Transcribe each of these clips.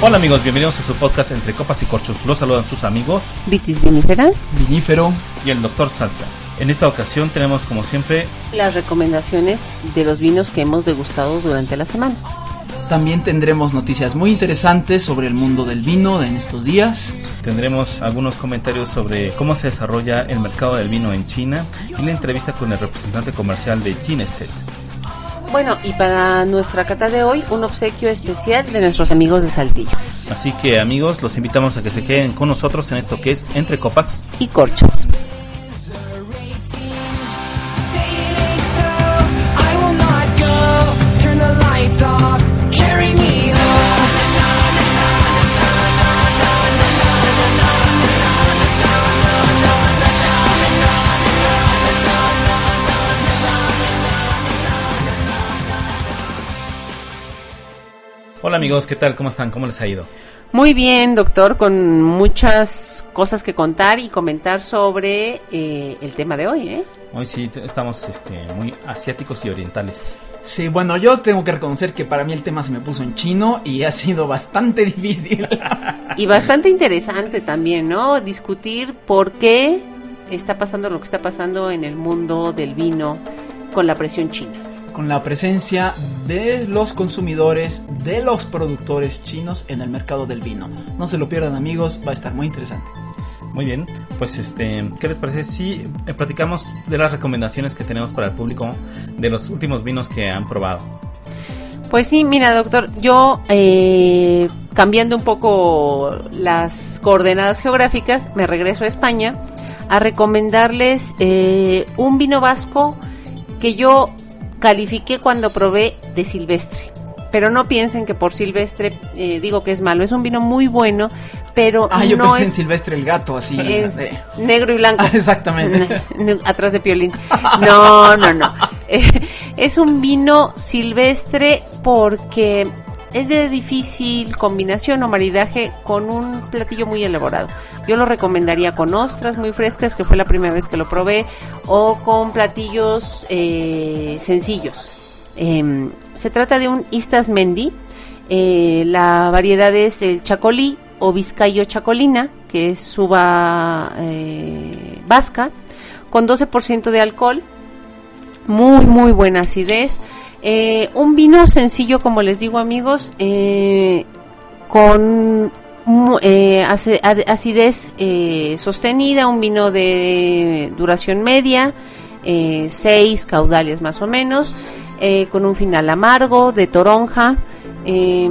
Hola amigos, bienvenidos a su podcast Entre Copas y Corchos. Los saludan sus amigos Vitis vinífera. Vinífero. y el doctor Salsa. En esta ocasión tenemos como siempre, Las recomendaciones de los vinos que hemos degustado durante la semana. También tendremos noticias muy interesantes sobre el mundo del vino en estos días. tendremos algunos comentarios sobre cómo se desarrolla el mercado del vino en China y la entrevista con el representante comercial de Ginestet. Bueno, y para nuestra cata de hoy, un obsequio especial de nuestros amigos de Saltillo Así que amigos, los invitamos a que se queden con nosotros en esto que es Entre Copas. y corchos. Amigos, ¿qué tal? ¿Cómo están? ¿Cómo les ha ido? Muy bien, doctor, con muchas cosas que contar y comentar sobre eh, el tema de hoy, ¿eh? Hoy sí estamos este, muy asiáticos y orientales. Sí, bueno, yo tengo que reconocer que para mí el tema se me puso en chino y ha sido bastante difícil. Y bastante interesante también, ¿no? Discutir por qué está pasando lo que está pasando en el mundo del vino con la presión china. Con la presencia de los consumidores, de los productores chinos en el mercado del vino. No se lo pierdan amigos, va a estar muy interesante. Muy bien, pues este, ¿qué les parece si eh, platicamos de las recomendaciones que tenemos para el público de los últimos vinos que han probado? Pues sí, mira, doctor, yo eh, cambiando un poco las coordenadas geográficas, me regreso a España a recomendarles eh, un vino vasco que yo califiqué cuando probé de silvestre. Pero no piensen que por silvestre eh, digo que es malo, es un vino muy bueno, pero Ah, yo no pensé en es Silvestre el gato, así. es negro y blanco. Ah, exactamente. Atrás de Piolín. No, no, no. Eh, es un vino silvestre porque es de difícil combinación o maridaje con un platillo muy elaborado. Yo lo recomendaría con ostras muy frescas, que fue la primera vez que lo probé, o con platillos eh, sencillos. Em, se trata de un Istas Mendi. Eh, la variedad es el Chacolí o Vizcayo Chacolina, que es uva eh, vasca, con 12% de alcohol. Muy, muy buena acidez. Eh, un vino sencillo, como les digo, amigos, eh, con eh, acidez eh, sostenida, un vino de duración media, eh, seis caudales más o menos, con un final amargo, de toronja, eh,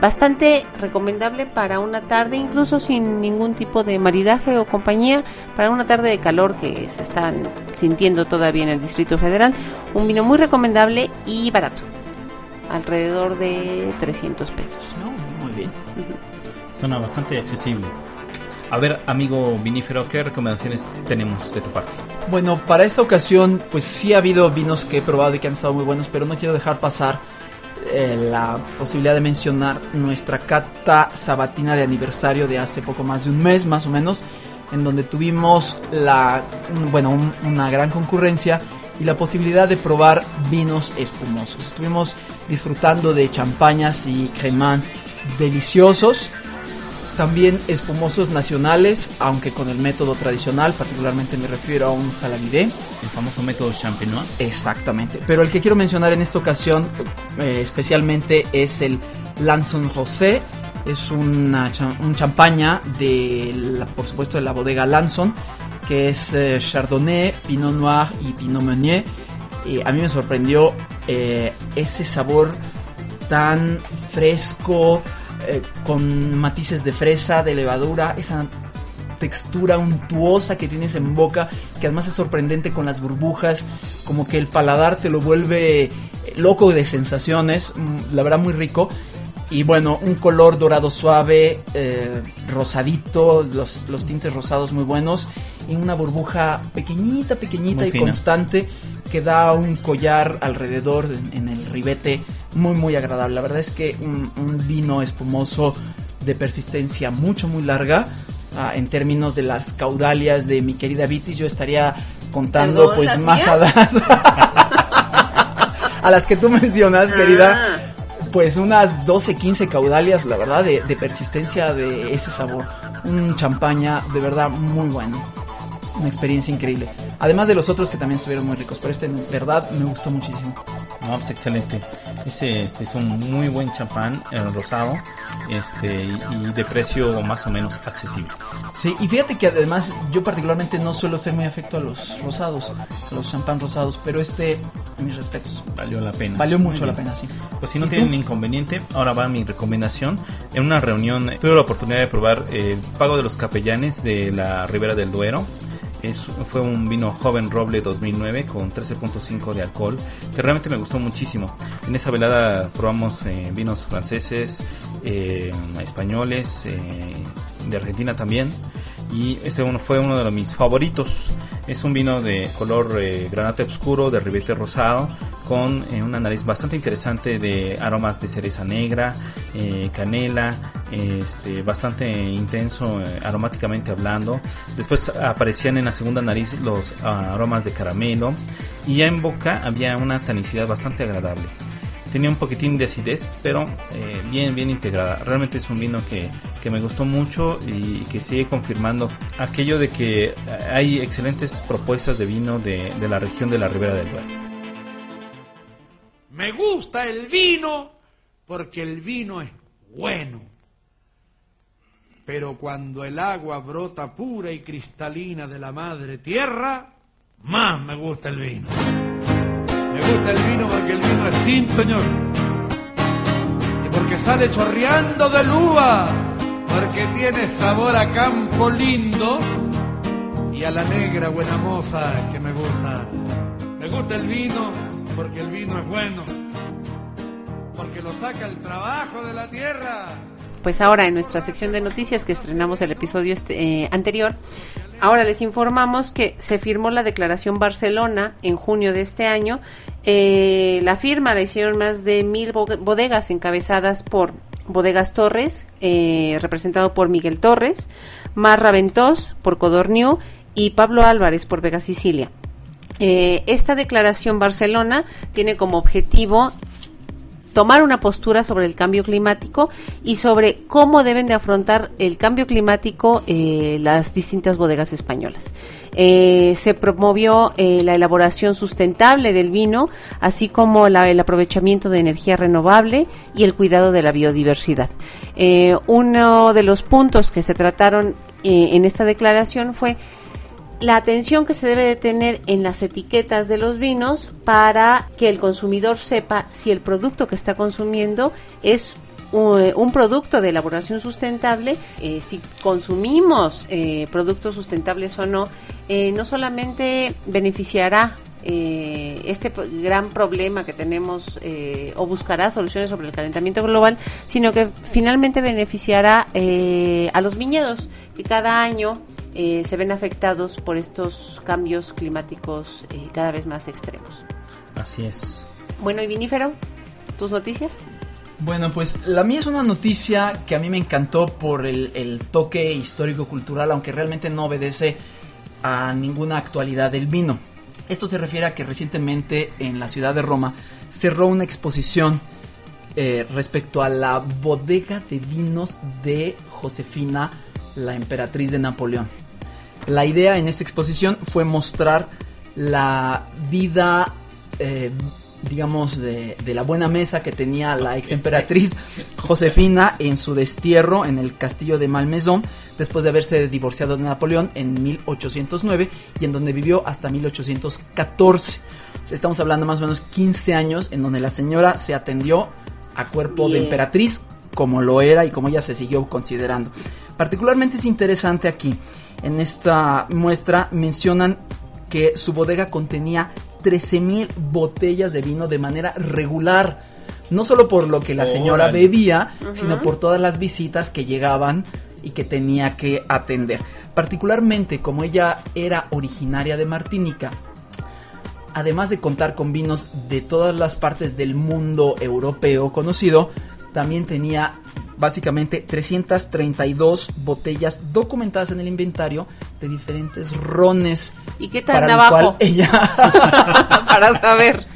bastante recomendable para una tarde, incluso sin ningún tipo de maridaje o compañía, para una tarde de calor que se están sintiendo todavía en el Distrito Federal, un vino muy recomendable y barato, alrededor de 300 pesos. No, muy bien. Suena bastante accesible. A ver, amigo vinífero, ¿qué recomendaciones tenemos de tu parte? Bueno, para esta ocasión, pues sí ha habido vinos que he probado y que han estado muy buenos, pero no quiero dejar pasar eh, la posibilidad de mencionar nuestra cata sabatina de aniversario de hace poco más de un mes, más o menos, en donde tuvimos la, bueno, un- una gran concurrencia y la posibilidad de probar vinos espumosos. Estuvimos disfrutando de champañas y cremant deliciosos también espumosos nacionales, aunque con el método tradicional, particularmente me refiero a un salavidé. El famoso método champenois. Exactamente. Pero el que quiero mencionar en esta ocasión eh, especialmente es el Lanson José. Es una un champaña de, la- por supuesto, de la bodega Lanson, que es eh, Chardonnay, Pinot Noir y Pinot Meunier. A mí me sorprendió eh, ese sabor tan fresco, eh, con matices de fresa, de levadura, esa textura untuosa que tienes en boca, que además es sorprendente con las burbujas, como que el paladar te lo vuelve eh, loco de sensaciones, mm, la verdad muy rico. Y bueno, un color dorado suave, eh, rosadito, los, los tintes rosados muy buenos, y una burbuja pequeñita, pequeñita Muy y fina. constante que da un collar alrededor en, en el ribete muy muy agradable. La verdad es que un, un vino espumoso de persistencia mucho muy larga. ah, en términos de las caudalias de mi querida Vitis, yo estaría contando pues ¿las más a las a las que tú mencionas, querida. Ah, pues unas 12, 15 caudalias, la verdad, de, de persistencia de ese sabor. Un champaña de verdad muy bueno. Una experiencia increíble. Además de los otros que también estuvieron muy ricos, pero este de verdad me gustó muchísimo. No, pues excelente. Ese este, es un muy buen champán eh, rosado este, y, de precio más o menos accesible. Sí, y fíjate que además yo particularmente no suelo ser muy afecto a los rosados, a los champán rosados, pero este, mis respetos, Valió la pena. valió mucho la pena, sí. Pues si no ¿Y tú? tienen inconveniente, ahora va mi recomendación. En una reunión tuve la oportunidad de probar el pago de los capellanes de la Ribera del Duero. Es, fue un vino joven roble 2009 con 13.5 de alcohol que realmente me gustó muchísimo. En esa velada probamos eh, vinos franceses, eh, españoles, eh, de Argentina también. Y este uno fue uno de mis favoritos. Es un vino de color eh, granate oscuro, de ribete rosado, con una nariz bastante interesante de aromas de cereza negra, canela, este, bastante intenso eh, aromáticamente hablando. Después aparecían en la segunda nariz los ah, aromas de caramelo y ya en boca había una tanicidad bastante agradable. Tenía un poquitín de acidez, pero eh, bien, bien integrada. Realmente es un vino que, que me gustó mucho y que sigue confirmando aquello de que eh, hay excelentes propuestas de vino de, de la región de la Ribera del Duero. Me gusta el vino porque el vino es bueno. Pero cuando el agua brota pura y cristalina de la madre tierra, más me gusta el vino. Me gusta el vino porque el vino es tinto, señor. Y porque sale chorreando de lúa. Porque tiene sabor a campo lindo. Y a la negra buena moza que me gusta. Me gusta el vino porque el vino es bueno. Porque lo saca el trabajo de la tierra. Pues ahora en nuestra sección de noticias que estrenamos el episodio este, eh, anterior, ahora les informamos que se firmó la declaración Barcelona en junio de este año. Eh, la firma la hicieron más de mil bo- bodegas encabezadas por Bodegas Torres, eh, representado por Miguel Torres, Mar Raventós por Codorniu y Pablo Álvarez por Vega Sicilia. Eh, esta declaración Barcelona tiene como objetivo tomar una postura sobre el cambio climático y sobre cómo deben de afrontar el cambio climático eh, las distintas bodegas españolas. Eh, se promovió eh, la elaboración sustentable del vino, así como el aprovechamiento de energía renovable y el cuidado de la biodiversidad. Uno de los puntos que se trataron en esta declaración fue la atención que se debe de tener en las etiquetas de los vinos para que el consumidor sepa si el producto que está consumiendo es un, un producto de elaboración sustentable, eh, si consumimos eh, productos sustentables o no, eh, no solamente beneficiará eh, este gran problema que tenemos eh, o buscará soluciones sobre el calentamiento global, sino que finalmente beneficiará eh, a los viñedos que cada año eh, se ven afectados por estos cambios climáticos eh, cada vez más extremos. Así es. Bueno, y Vinífero, ¿tus noticias? Bueno, pues la mía es una noticia que a mí me encantó por el, el toque histórico-cultural, aunque realmente no obedece a ninguna actualidad del vino. Esto se refiere a que recientemente en la ciudad de Roma cerró una exposición eh, respecto a la bodega de vinos de Josefina, la emperatriz de Napoleón. La idea en esta exposición fue mostrar la vida, eh, digamos, de, de la buena mesa que tenía la ex emperatriz Josefina en su destierro en el castillo de Malmaison, después de haberse divorciado de Napoleón en 1809 y en donde vivió hasta 1814. Estamos hablando más o menos 15 años en donde la señora se atendió a cuerpo de emperatriz como lo era y como ella se siguió considerando. Particularmente es interesante aquí, en esta muestra mencionan que su bodega contenía 13.000 botellas de vino de manera regular. No solo por lo que la señora bebía, sino por todas las visitas que llegaban y que tenía que atender. Particularmente como ella era originaria de Martinica, además de contar con vinos de todas las partes del mundo europeo conocido, también tenía básicamente 332 botellas documentadas en el inventario de diferentes rones. ¿Y qué tan para el abajo? cual ella Para saber.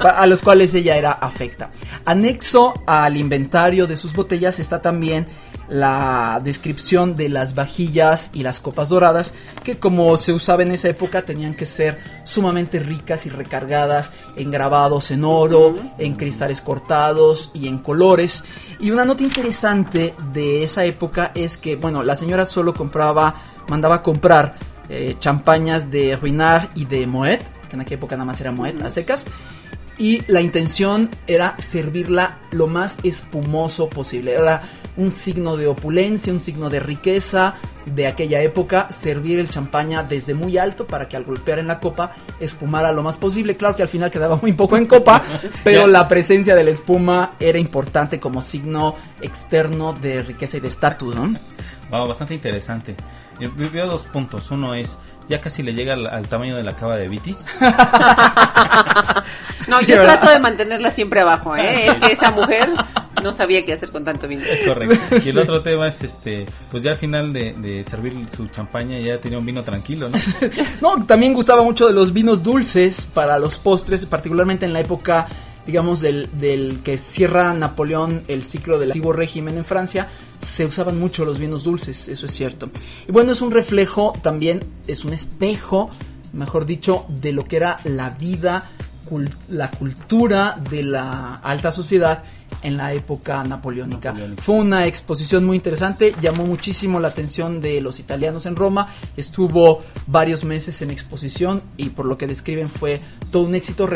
a los cuales ella era afecta. Anexo al inventario de sus botellas está también la descripción de las vajillas y las copas doradas que como se usaba en esa época tenían que ser sumamente ricas y recargadas en grabados en oro, en cristales cortados y en colores. Y una nota interesante de esa época es que, bueno, la señora solo compraba, mandaba a comprar eh, champañas de Ruinart y de Moet, que en aquella época nada más era Moet a secas. Y la intención era servirla lo más espumoso posible. Era un signo de opulencia, un signo de riqueza de aquella época. Servir el champaña desde muy alto para que al golpear en la copa espumara lo más posible. Claro que al final quedaba muy poco en copa, pero la presencia de la espuma era importante como signo externo de riqueza y de estatus, ¿no? Wow, bastante interesante. Yo yo veo dos puntos. Uno es, ya casi le llega al, al tamaño de la cava de Vitis. No, yo ¿verdad? trato de mantenerla siempre abajo, ¿eh? Es que esa mujer no sabía qué hacer con tanto vino. Es correcto. Y el Sí. otro tema es, este, pues ya al final de, de servir su champaña ya tenía un vino tranquilo, ¿no? No, también gustaba mucho de los vinos dulces para los postres, particularmente en la época, digamos, del, del que cierra Napoleón el ciclo del antiguo régimen en Francia, se usaban mucho los vinos dulces, eso es cierto. Y bueno, es un reflejo también, es un espejo, mejor dicho, de lo que era la vida, cul- la cultura de la alta sociedad en la época napoleónica. Napoleónica. Fue una exposición muy interesante, llamó muchísimo la atención de los italianos en Roma, estuvo varios meses en exposición y por lo que describen fue todo un éxito,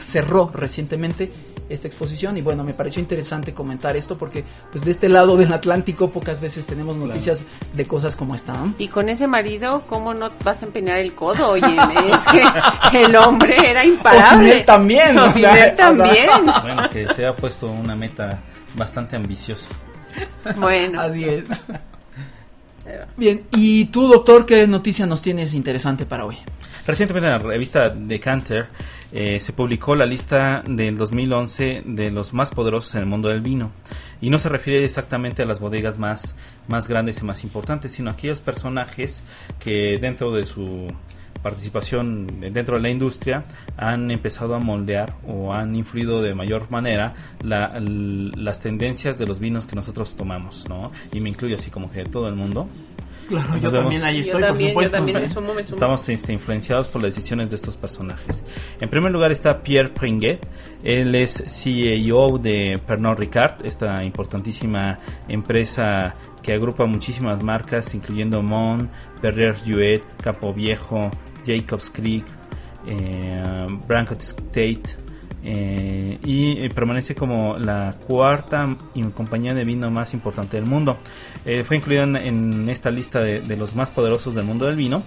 cerró recientemente esta exposición y bueno, me pareció interesante comentar esto porque pues de este lado del Atlántico pocas veces tenemos noticias de cosas como esta. ¿no? Y con ese marido, ¿cómo no vas a empeñar el codo? Oye, es que el hombre era imparable. O sin él también, O o sin sea, él también. Bueno, que se ha puesto una meta bastante ambiciosa. Bueno, Así es. Bien, y tú doctor, ¿qué noticia nos tienes interesante para hoy? Recientemente en la revista Decanter eh, se publicó la lista del 2011 de los más poderosos en el mundo del vino. Y no se refiere exactamente a las bodegas más, más grandes y más importantes, sino a aquellos personajes que dentro de su participación dentro de la industria han empezado a moldear o han influido de mayor manera la- las tendencias de los vinos que nosotros tomamos, ¿no? Y me incluyo así como que todo el mundo. Claro, Nos vemos. ahí yo también, yo también me sumo, me sumo. Estamos este, influenciados por las decisiones de estos personajes. En primer lugar está Pierre Pringuet. Él es CEO de Pernod Ricard, esta importantísima empresa que agrupa muchísimas marcas, incluyendo Mon, Perrier Jouet, Capo Viejo, Jacobs Creek, eh, Brancott State. Eh, y eh, permanece como la cuarta compañía de vino más importante del mundo. Eh, fue incluida en, en esta lista de, de los más poderosos del mundo del vino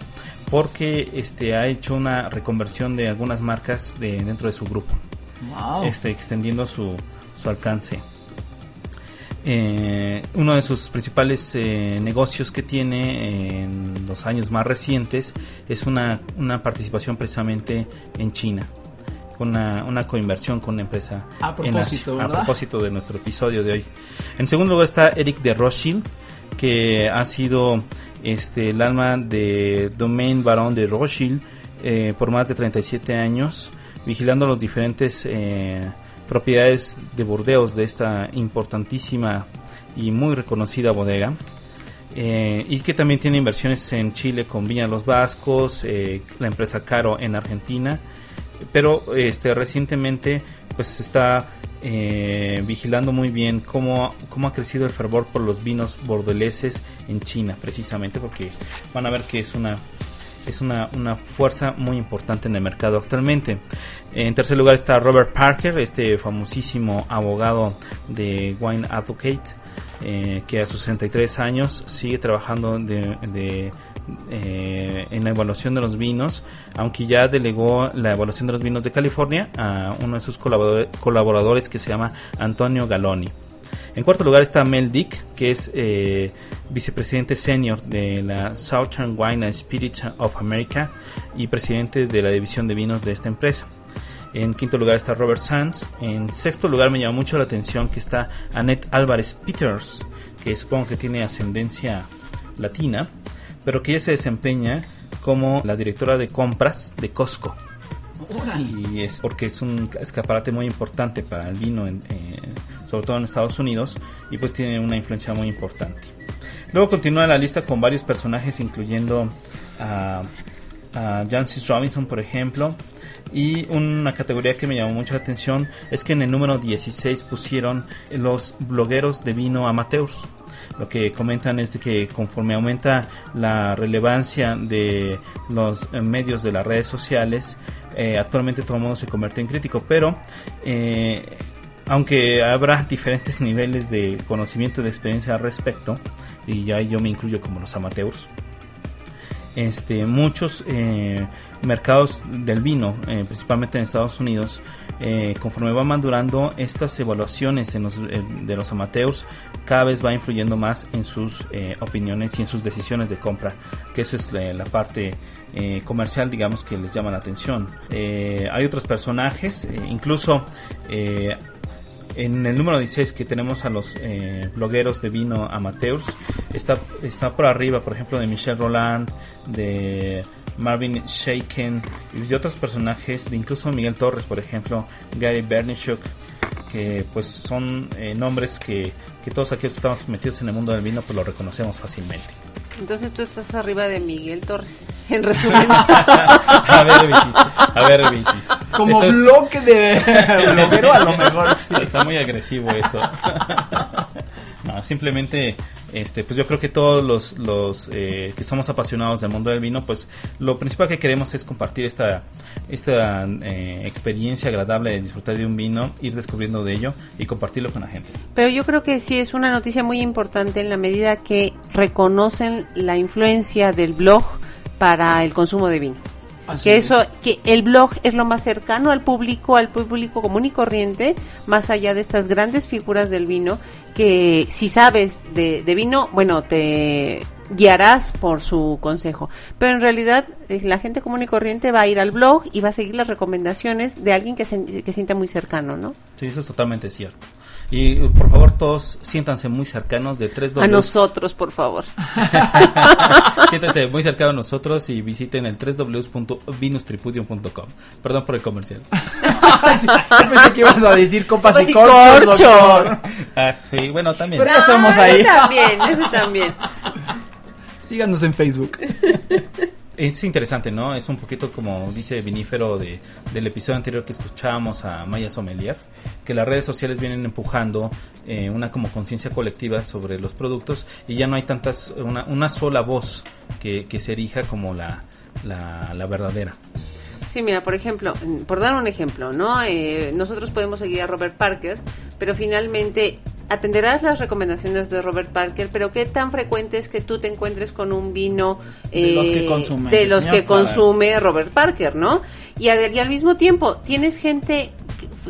porque este ha hecho una reconversión de algunas marcas de, dentro de su grupo, Wow. este, extendiendo su, su alcance. Eh, uno de sus principales eh, negocios que tiene en los años más recientes es una, una participación precisamente en China, una, una coinversión con una empresa A en Asia, propósito, a propósito de nuestro episodio de hoy. En segundo lugar está Eric de Rothschild, que ha sido este, el alma de Domaine Baron de Rothschild eh, por más de 37 años, vigilando los diferentes eh, propiedades de Burdeos de esta importantísima y muy reconocida bodega. Eh, y que también tiene inversiones en Chile con Viña Los Vascos, eh, la empresa Caro en Argentina, pero este recientemente pues se está eh, vigilando muy bien cómo, cómo ha crecido el fervor por los vinos bordeleses en China, precisamente porque van a ver que es una es una, una fuerza muy importante en el mercado actualmente. En tercer lugar está Robert Parker, este famosísimo abogado de Wine Advocate, eh, que a sus 63 años sigue trabajando de, de, eh, en la evaluación de los vinos, aunque ya delegó la evaluación de los vinos de California a uno de sus colaborador- colaboradores que se llama Antonio Galoni. En cuarto lugar está Mel Dick, que es eh, vicepresidente senior de la Southern Wine and Spirits of America y presidente de la división de vinos de esta empresa. En quinto lugar está Robert Sands. En sexto lugar me llama mucho la atención que está Annette Álvarez Peters, que supongo que tiene ascendencia latina, pero que ella se desempeña como la directora de compras de Costco. Y es porque es un escaparate muy importante para el vino, en, eh, sobre todo en Estados Unidos, y pues tiene una influencia muy importante. Luego continúa la lista con varios personajes, incluyendo a, a Jancis Robinson, por ejemplo. Y una categoría que me llamó mucho la atención es que en el número 16 pusieron los blogueros de vino amateurs. Lo que comentan es que conforme aumenta la relevancia de los eh, medios de las redes sociales, eh, actualmente todo el mundo se convierte en crítico, pero eh, aunque habrá diferentes niveles de conocimiento y de experiencia al respecto, y ya yo me incluyo como los amateurs, este, muchos mercados del vino, principalmente en Estados Unidos, eh, conforme van madurando estas evaluaciones eh, de los amateurs, cada vez va influyendo más en sus eh, opiniones y en sus decisiones de compra, que esa es la, parte comercial, digamos, que les llama la atención. Hay otros personajes, incluso en el número 16 que tenemos a los blogueros de vino amateurs, está, está por arriba, por ejemplo, de Michel Roland, de Marvin Shaken y de otros personajes, de incluso Miguel Torres, por ejemplo, Gary Bernichuk, que pues son eh, nombres que, que todos aquellos que estamos metidos en el mundo del vino pues lo reconocemos fácilmente. Entonces tú estás arriba de Miguel Torres. En resumen. a ver, Vitis, a ver, Vitis. Como Eso es- bloque de bloguero, a lo mejor sí. Está muy agresivo eso. No, simplemente, este, pues yo creo que todos los, los eh, que somos apasionados del mundo del vino, pues lo principal que queremos es compartir esta, esta eh, experiencia agradable de disfrutar de un vino, ir descubriendo de ello y compartirlo con la gente. Pero yo creo que sí es una noticia muy importante en la medida que reconocen la influencia del blog para el consumo de vino. Así que es. eso, que el blog es lo más cercano al público, al público común y corriente, más allá de estas grandes figuras del vino, que si sabes de, de vino, bueno, te guiarás por su consejo. Pero en realidad eh, la gente común y corriente va a ir al blog y va a seguir las recomendaciones de alguien que se que sienta muy cercano, ¿no? Sí, eso es totalmente cierto. Y por favor todos siéntanse muy cercanos de tres A nosotros, por favor. Siéntanse muy cercanos a nosotros y visiten el www.vinustripudium.com. Perdón por el comercial. Sí, yo pensé que ibas a decir copas y y corchos. Ah, sí, bueno, también. Pero ya estamos Ah, ahí. También, ese también. Síganos en Facebook. Es interesante, ¿no? Es un poquito como dice Vinífero de, del episodio anterior que escuchábamos a Maya Sommelier, que las redes sociales vienen empujando eh, una como conciencia colectiva sobre los productos y ya no hay tantas, una, una sola voz que, que se erija como la, la, la verdadera. Sí, mira, por ejemplo, por dar un ejemplo, ¿no? Eh, nosotros podemos seguir a Robert Parker, pero finalmente atenderás las recomendaciones de Robert Parker, pero qué tan frecuente es que tú te encuentres con un vino De los que eh, consume de ese los señor, que claro. consume Robert Parker, ¿no? Y, y al mismo tiempo tienes gente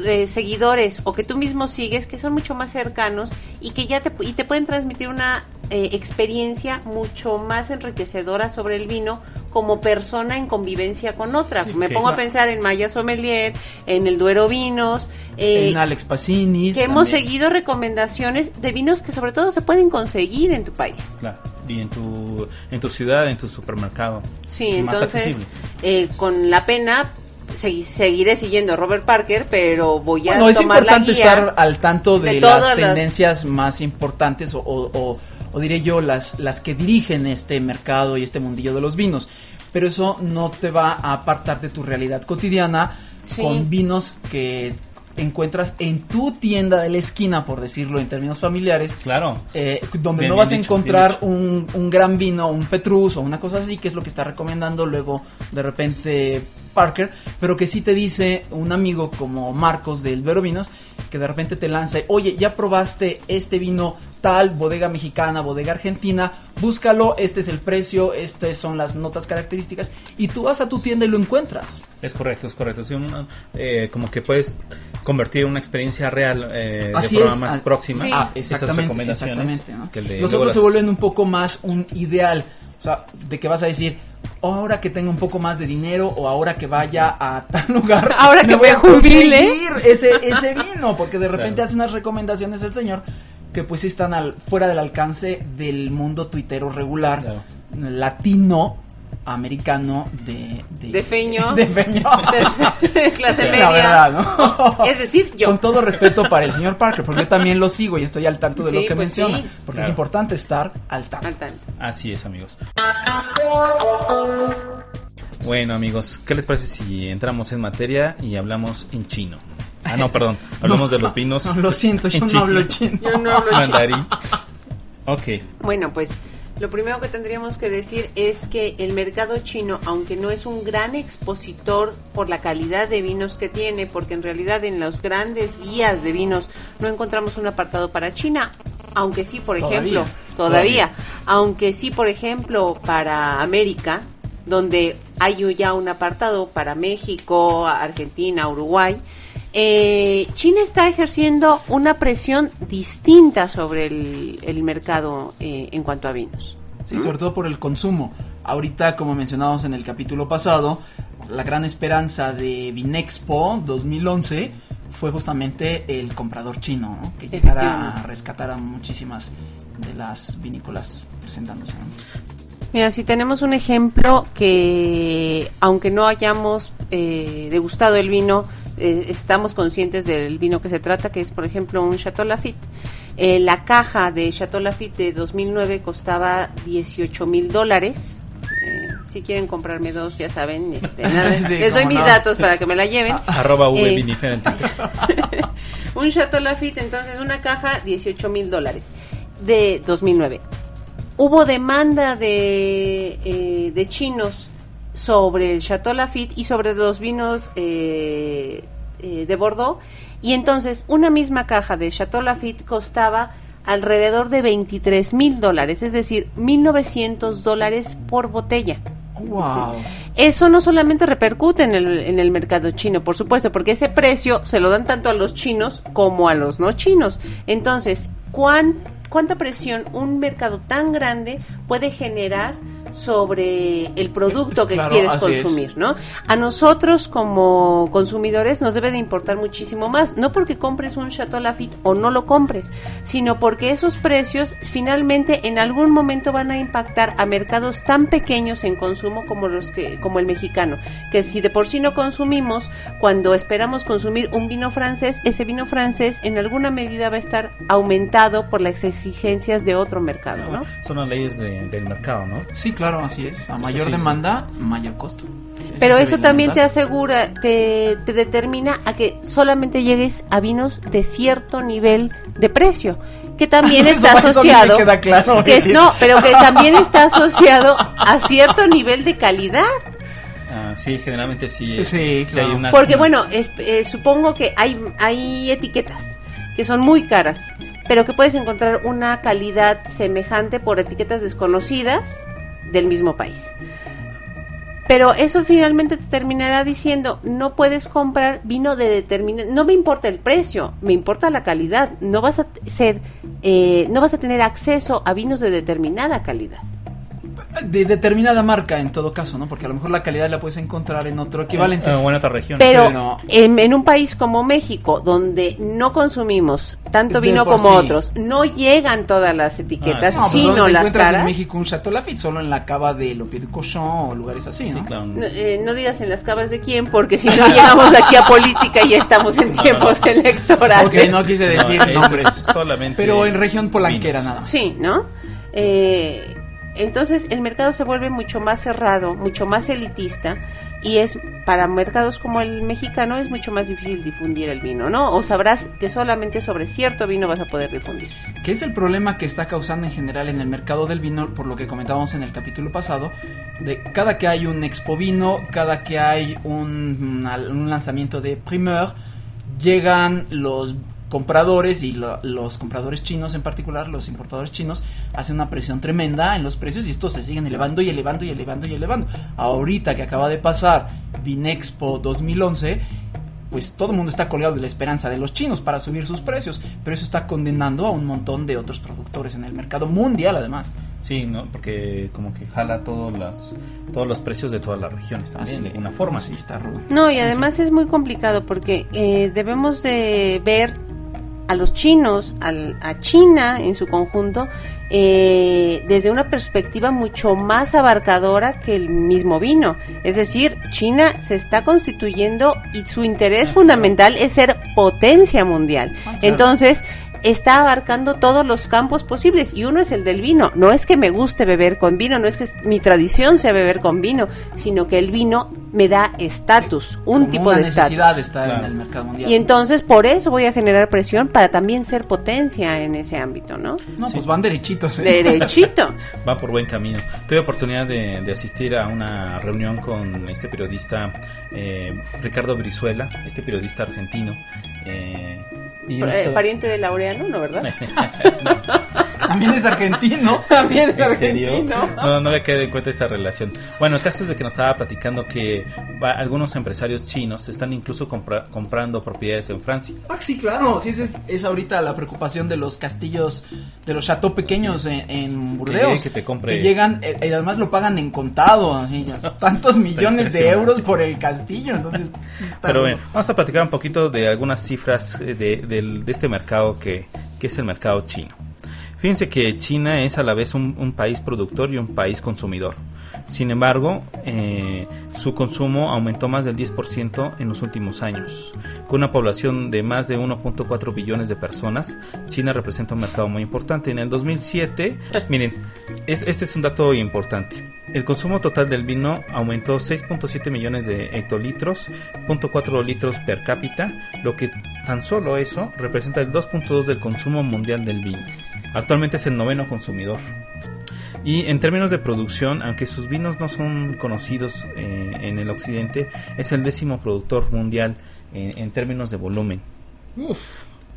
eh, seguidores o que tú mismo sigues que son mucho más cercanos y que ya te y te pueden transmitir una eh, experiencia mucho más enriquecedora sobre el vino como persona en convivencia con otra. Me pongo a pensar en Maya Sommelier, en el Duero Vinos, eh, en Alex Pacini. que hemos seguido recomendaciones de vinos que sobre todo se pueden conseguir en tu país. Claro. Y en tu, en tu ciudad, en tu supermercado. Sí, Más entonces accesible. eh, con la pena seguiré siguiendo a Robert Parker, pero voy a Bueno, es tomar la importante guía. estar al tanto de, de las tendencias más importantes o, o- o- o diré yo las, las que dirigen este mercado y este mundillo de los vinos. Pero eso no te va a apartar de tu realidad cotidiana Sí. con vinos que encuentras en tu tienda de la esquina, por decirlo en términos familiares, Claro. eh, donde Bien, no vas a encontrar un, un gran vino, un Petrus o una cosa así, que es lo que está recomendando luego de repente Parker, pero que sí te dice un amigo como Marcos del Vero Vinos, que de repente te lanza, oye, ya probaste este vino tal, bodega mexicana, bodega argentina, búscalo, este es el precio, estas son las notas características, y tú vas a tu tienda y lo encuentras. Es correcto, es correcto. Sí, eh, como que puedes convertir una experiencia real eh, Así de forma es, más próxima. sí. Ah, esas exactamente, recomendaciones exactamente. ¿no? que Los otros se vuelven un poco más un ideal. O sea, de que vas a decir, ahora que tengo un poco más de dinero o ahora que vaya a tal lugar. Ahora que voy me jubile". conseguir ese, ese vino. Porque de repente Claro. hace unas recomendaciones el señor que pues están al, fuera del alcance del mundo tuitero regular Claro. latino americano de de, De feño. de feño clase Sí, media. la verdad no Es decir, yo. con todo respeto para el señor Parker porque yo también lo sigo y estoy al tanto de Sí, lo que pues menciona sí. porque es importante estar al tanto Al tanto. Así es, amigos. Bueno, amigos, ¿qué les parece si entramos en materia y hablamos en chino? Ah, no, perdón. Hablamos de los vinos. No, lo siento yo en no hablo chino Yo no hablo chino. Mandarín. Ok. Bueno, pues lo primero que tendríamos que decir es que el mercado chino, aunque no es un gran expositor por la calidad de vinos que tiene, porque en realidad en los grandes guías de vinos no encontramos un apartado para China, aunque sí, por Todavía. ejemplo, todavía, aunque sí, por ejemplo, para América, donde hay ya un apartado para México, Argentina, Uruguay, eh, China está ejerciendo una presión distinta sobre el, el mercado eh, en cuanto a vinos. Sí, sobre todo por el consumo. Ahorita, como mencionamos en el capítulo pasado, la gran esperanza de Vinexpo 2011 fue justamente el comprador chino, ¿no? que llegara a rescatar a muchísimas de las vinícolas presentándose. ¿no? Mira, si tenemos un ejemplo que, aunque no hayamos eh, degustado el vino, eh, estamos conscientes del vino que se trata, que es, por ejemplo, un Chateau Lafite. Eh, la caja de Chateau Lafite de 2009 costaba 18 mil dólares. Eh, si quieren comprarme dos, ya saben, este, nada, Sí, les doy mis datos para que me la lleven. Arroba Eh, un Chateau Lafite, entonces una caja, 18 mil dólares de 2009. Hubo demanda de, eh, de chinos sobre el Chateau Lafite y sobre los vinos eh, eh, de Bordeaux. Y entonces una misma caja de Chateau Lafite costaba alrededor de 23 mil dólares, es decir, 1.900 dólares por botella. ¡Wow! Eso no solamente repercute en el, en el mercado chino, por supuesto, porque ese precio se lo dan tanto a los chinos como a los no chinos. Entonces, ¿cuán, ¿cuánta presión un mercado tan grande puede generar sobre el producto que Claro, quieres es. consumir, ¿no? A nosotros como consumidores nos debe de importar muchísimo más, no porque compres un Chateau Lafite o no lo compres, sino porque esos precios finalmente en algún momento van a impactar a mercados tan pequeños en consumo como los que como el mexicano, que si de por sí no consumimos, cuando esperamos consumir un vino francés, ese vino francés en alguna medida va a estar aumentado por las exigencias de otro mercado, ¿no? Son las leyes de- del mercado, ¿no? Sí, claro, así es. A mayor sí, sí. demanda, mayor costo. Pero es eso también te asegura, te, te determina a que solamente llegues a vinos de cierto nivel de precio, que también Eso- está asociado, queda claro. que, no, pero que también está asociado a cierto nivel de calidad. Ah, sí, generalmente sí. Sí, hay claro. una- Porque bueno, es- eh, supongo que hay, hay etiquetas que son muy caras, pero que puedes encontrar una calidad semejante por etiquetas desconocidas del mismo país. Pero eso finalmente te terminará diciendo, no puedes comprar vino de determinado, no me importa el precio, me importa la calidad, no vas a ser, eh, no vas a tener acceso a vinos de determinada calidad. De determinada marca, en todo caso, ¿no? Porque a lo mejor la calidad la puedes encontrar en otro equivalente. Eh, o en otra región. Pero Sí, no. en, en un país como México, donde no consumimos tanto vino como sí. otros, no llegan todas las etiquetas, Ah, no, pues sino ¿dónde te las caras. en México un Chateau Lafite solo en la cava de Lopied de Cochon o lugares así, Sí, ¿no? claro. No, eh, no digas en las cabas de quién, porque si no llegamos aquí a política y ya estamos en No, tiempos no. electorales. Ok, no quise No, decir nombres. es solamente Pero en región polanquera vinos. nada más. Sí, ¿no? Eh, entonces el mercado se vuelve mucho más cerrado, mucho más elitista y es para mercados como el mexicano es mucho más difícil difundir el vino, ¿no? O sabrás que solamente sobre cierto vino vas a poder difundir. que es el problema que está causando en general en el mercado del vino, por lo que comentábamos en el capítulo pasado, de cada que hay un expo vino, cada que hay un, un lanzamiento de primeur, llegan los compradores y lo- los compradores chinos en particular, los importadores chinos, hacen una presión tremenda en los precios y estos se siguen elevando y elevando y elevando y elevando. Ahorita que acaba de pasar Vinexpo 2011, pues todo el mundo está colgado de la esperanza de los chinos para subir sus precios, pero eso está condenando a un montón de otros productores en el mercado mundial además. Sí, ¿no? Porque como que jala todos las, todos los precios de todas las regiones también, Así, de alguna forma. Sí, está rudo. No, y además es muy complicado porque eh, debemos de ver a los chinos, al- a China en su conjunto, eh, desde una perspectiva mucho más abarcadora que el mismo vino. Es decir, China se está constituyendo y su interés fundamental es ser potencia mundial. Entonces, está abarcando todos los campos posibles y uno es el del vino. No es que me guste beber con vino, no es que mi tradición sea beber con vino, sino que el vino me da estatus, un Como tipo una de estatus. necesidad de estar Claro. en el mercado mundial. Y entonces por eso voy a generar presión para también ser potencia en ese ámbito, ¿no? no, Sí. pues van derechitos. ¿eh? Derechito. va por buen camino. Tuve oportunidad de, de asistir a una reunión con este periodista eh, Ricardo Brizuela, este periodista argentino. eh, y Eh, esto- pariente de Laureano, ¿no, verdad? También es argentino. También es ¿En serio? argentino. No, no me quedé en cuenta esa relación. Bueno, el caso es de que nos estaba platicando que va- algunos empresarios chinos están incluso compra- comprando propiedades en Francia. Ah, sí, claro. Sí, esa es, es ahorita la preocupación de los castillos, de los chateaux pequeños en, en Burdeos. llegue, que te compre. Que llegan, eh, y además lo pagan en contado. así, tantos millones de euros por el castillo. Entonces, Pero bueno. bueno, vamos a platicar un poquito de algunas cifras eh, de, del- de este mercado que, que es el mercado chino. Fíjense que China es a la vez un, un país productor y un país consumidor. Sin embargo, eh, su consumo aumentó más del 10% en los últimos años. Con una población de más de 1.4 billones de personas, China representa un mercado muy importante. En el 2007, miren, es- este es un dato importante. El consumo total del vino aumentó 6.7 millones de hectolitros, 0.4 litros per cápita, lo que tan solo eso representa el 2.2 del consumo mundial del vino. Actualmente es el noveno consumidor. Y en términos de producción, aunque sus vinos no son conocidos eh, en el occidente, es el décimo productor mundial en, en términos de volumen.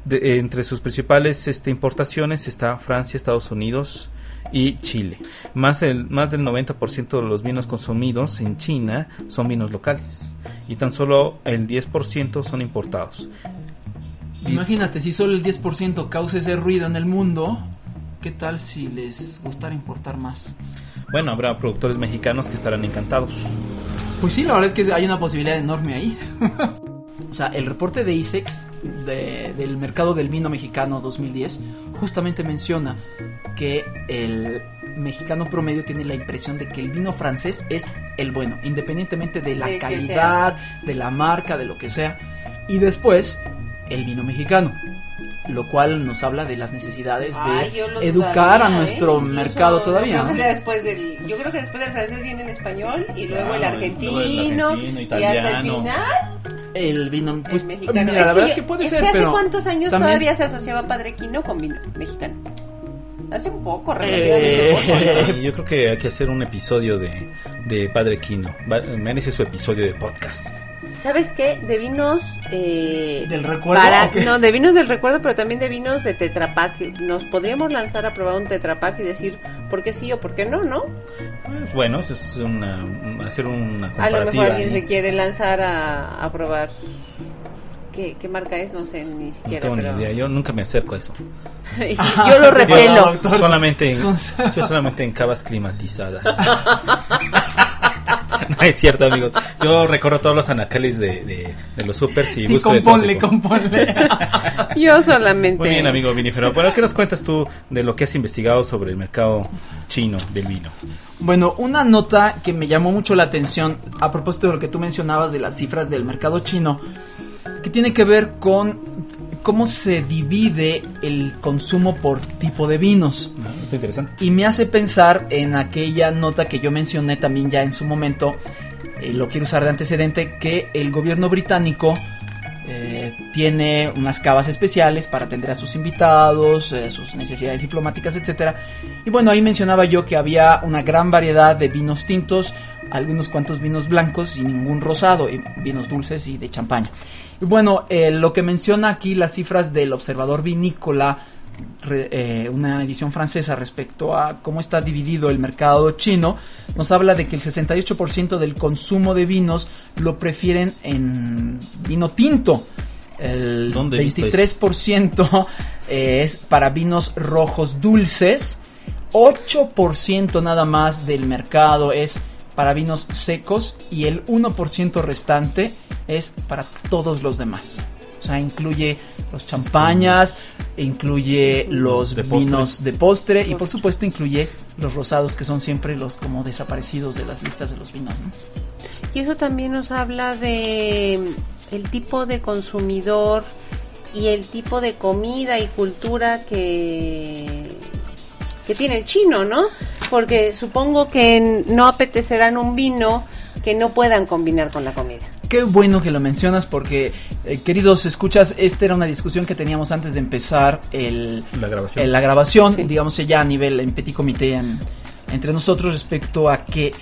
De- entre sus principales este, importaciones está Francia, Estados Unidos y Chile. Más, el, más del 90% de los vinos consumidos en China son vinos locales y tan solo el 10% son importados. Imagínate, si solo el 10% causa ese ruido en el mundo, ¿qué tal si les gustara importar más? Bueno, habrá productores mexicanos que estarán encantados. Pues sí, la verdad es que hay una posibilidad enorme ahí. o sea, el reporte de ISEX de- del mercado del vino mexicano 2010 justamente menciona que el mexicano promedio tiene la impresión de que el vino francés es el bueno, independientemente de la De calidad, de la marca, de lo que sea. Y después, el vino mexicano. Lo cual nos habla de las necesidades de Ay, yo lo educar a ¿eh? nuestro Incluso mercado yo todavía. creo ¿no? que después del, yo creo que después del francés viene el español y luego el argentino, luego el argentino, y hasta el italiano. final El vino, pues, el mexicano. mira, la verdad es que puede es ser, que hace pero cuántos años también- todavía se asociaba Padre Quino con vino mexicano. Hace un poco, relativamente Eh, poco. Y Yo creo que hay que hacer un episodio de, de Padre Quino. Va- merece su episodio de podcast. ¿Sabes qué? De vinos eh, ¿Del recuerdo para- o qué? no, de vinos del recuerdo, pero también de vinos de Tetra Pak. Nos podríamos lanzar a probar un Tetra Pak y decir por qué sí o por qué no, ¿no? Pues, Bueno, eso es una, un- hacer una A lo comparativa. mejor alguien se quiere lanzar a, a probar. ¿Qué, ¿Qué marca es? No sé ni No siquiera. tengo ni idea, yo nunca me acerco a eso. yo lo repelo. doctor. solamente, en, yo solamente en cavas climatizadas. no es cierto, amigos. Yo recorro todos los anaqueles de, de, de los supers y Sí, busco componle, componle. Yo solamente. Muy bien, amigo Vini, pero bueno, ¿qué nos cuentas tú de lo que has investigado sobre el mercado chino del vino? Bueno, una nota que me llamó mucho la atención a propósito de lo que tú mencionabas de las cifras del mercado chino, que tiene que ver con cómo se divide el consumo por tipo de vinos. Ah, está interesante. Y me hace pensar en aquella nota que yo mencioné también ya en su momento, eh, lo quiero usar de antecedente, que el gobierno británico eh, tiene unas cavas especiales para atender a sus invitados, eh, sus necesidades diplomáticas, etcétera. Y bueno, ahí mencionaba yo que había una gran variedad de vinos tintos, algunos cuantos vinos blancos y ningún rosado, y vinos dulces y de champaña. Y bueno, eh, lo que menciona aquí las cifras del observador vinícola re- eh, una edición francesa respecto a cómo está dividido el mercado chino, nos habla de que el 68% del consumo de vinos lo prefieren en vino tinto. El ¿Dónde he visto 23% es para vinos rojos dulces. 8% nada más del mercado es para vinos secos y el 1% restante es para todos los demás. O sea, incluye los champañas, incluye los De postre. vinos de postre y por supuesto incluye los rosados que son siempre los como desaparecidos de las listas de los vinos. ¿no? Y eso también nos habla de el tipo de consumidor y el tipo de comida y cultura que, que tiene el chino, ¿no? Porque supongo que no apetecerán un vino que no puedan combinar con la comida. Qué bueno que lo mencionas porque, eh, queridos escuchas, esta era una discusión que teníamos antes de empezar el, La grabación. la grabación, Sí. digamos ya a nivel en petit comité en- entre nosotros respecto a que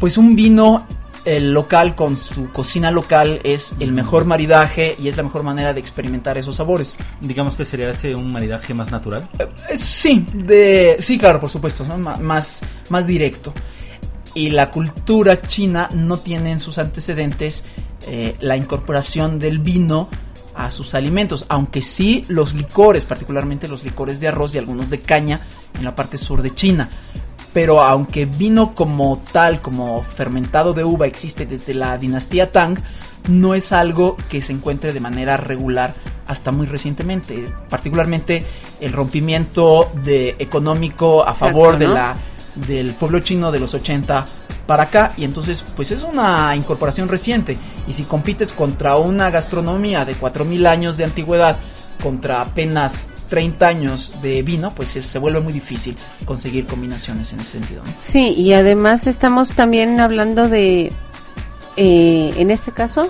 pues un vino el local con su cocina local es el mejor maridaje y es la mejor manera de experimentar esos sabores. Digamos que sería ese un maridaje más natural. Eh, eh, sí, de sí, claro, por supuesto, más más directo. Y la cultura china no tiene en sus antecedentes eh, la incorporación del vino a sus alimentos, aunque sí los licores, particularmente los licores de arroz y algunos de caña en la parte sur de China. Pero aunque vino como tal, como fermentado de uva existe desde la dinastía Tang, no es algo que se encuentre de manera regular hasta muy recientemente. Particularmente el rompimiento de económico a Exacto, favor de ¿no? la del pueblo chino de los 80 para acá y entonces pues es una incorporación reciente y si compites contra una gastronomía de 4000 años de antigüedad contra apenas 30 años de vino pues es- se vuelve muy difícil conseguir combinaciones en ese sentido ¿no? Sí, y además estamos también hablando de, eh, en este caso,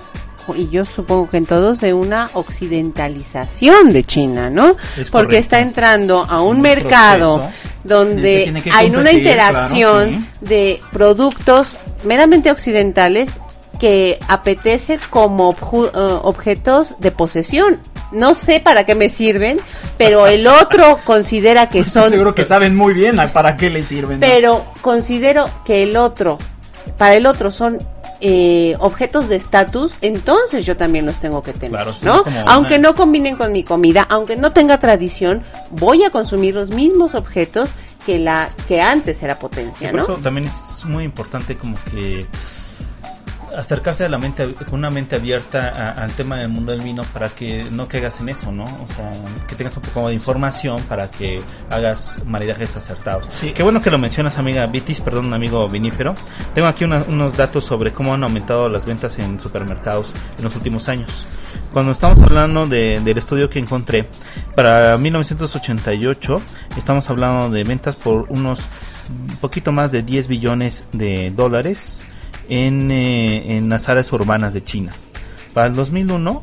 y yo supongo que en todos, de una occidentalización de China, ¿no? Es Porque correcto. está entrando a un Un mercado proceso donde que tiene que hay una interacción claro, de productos meramente occidentales que apetece como obju- eh, objetos de posesión. No sé para qué me sirven, pero el otro considera que son seguro que saben muy bien para qué les sirven ¿no? pero considero que el otro, para el otro son eh, objetos de estatus, entonces yo también los tengo que tener, Claro, sí, ¿no? Aunque una- no combinen con mi comida, aunque no tenga tradición, voy a consumir los mismos objetos que la que antes era potencia, por ¿no? eso también es muy importante como que acercarse a la mente con una mente abierta a- al tema del mundo del vino para que no caigas en eso, ¿no? O sea, que tengas un poco de información para que hagas maridajes acertados. Sí. Qué bueno que lo mencionas, amiga Vitis, perdón, amigo vinífero. Tengo aquí una- unos datos sobre cómo han aumentado las ventas en supermercados en los últimos años. Cuando estamos hablando de- del estudio que encontré, para 1988 estamos hablando de ventas por unos un poquito más de 10 billones de dólares en, eh, en las áreas urbanas de China. Para el 2001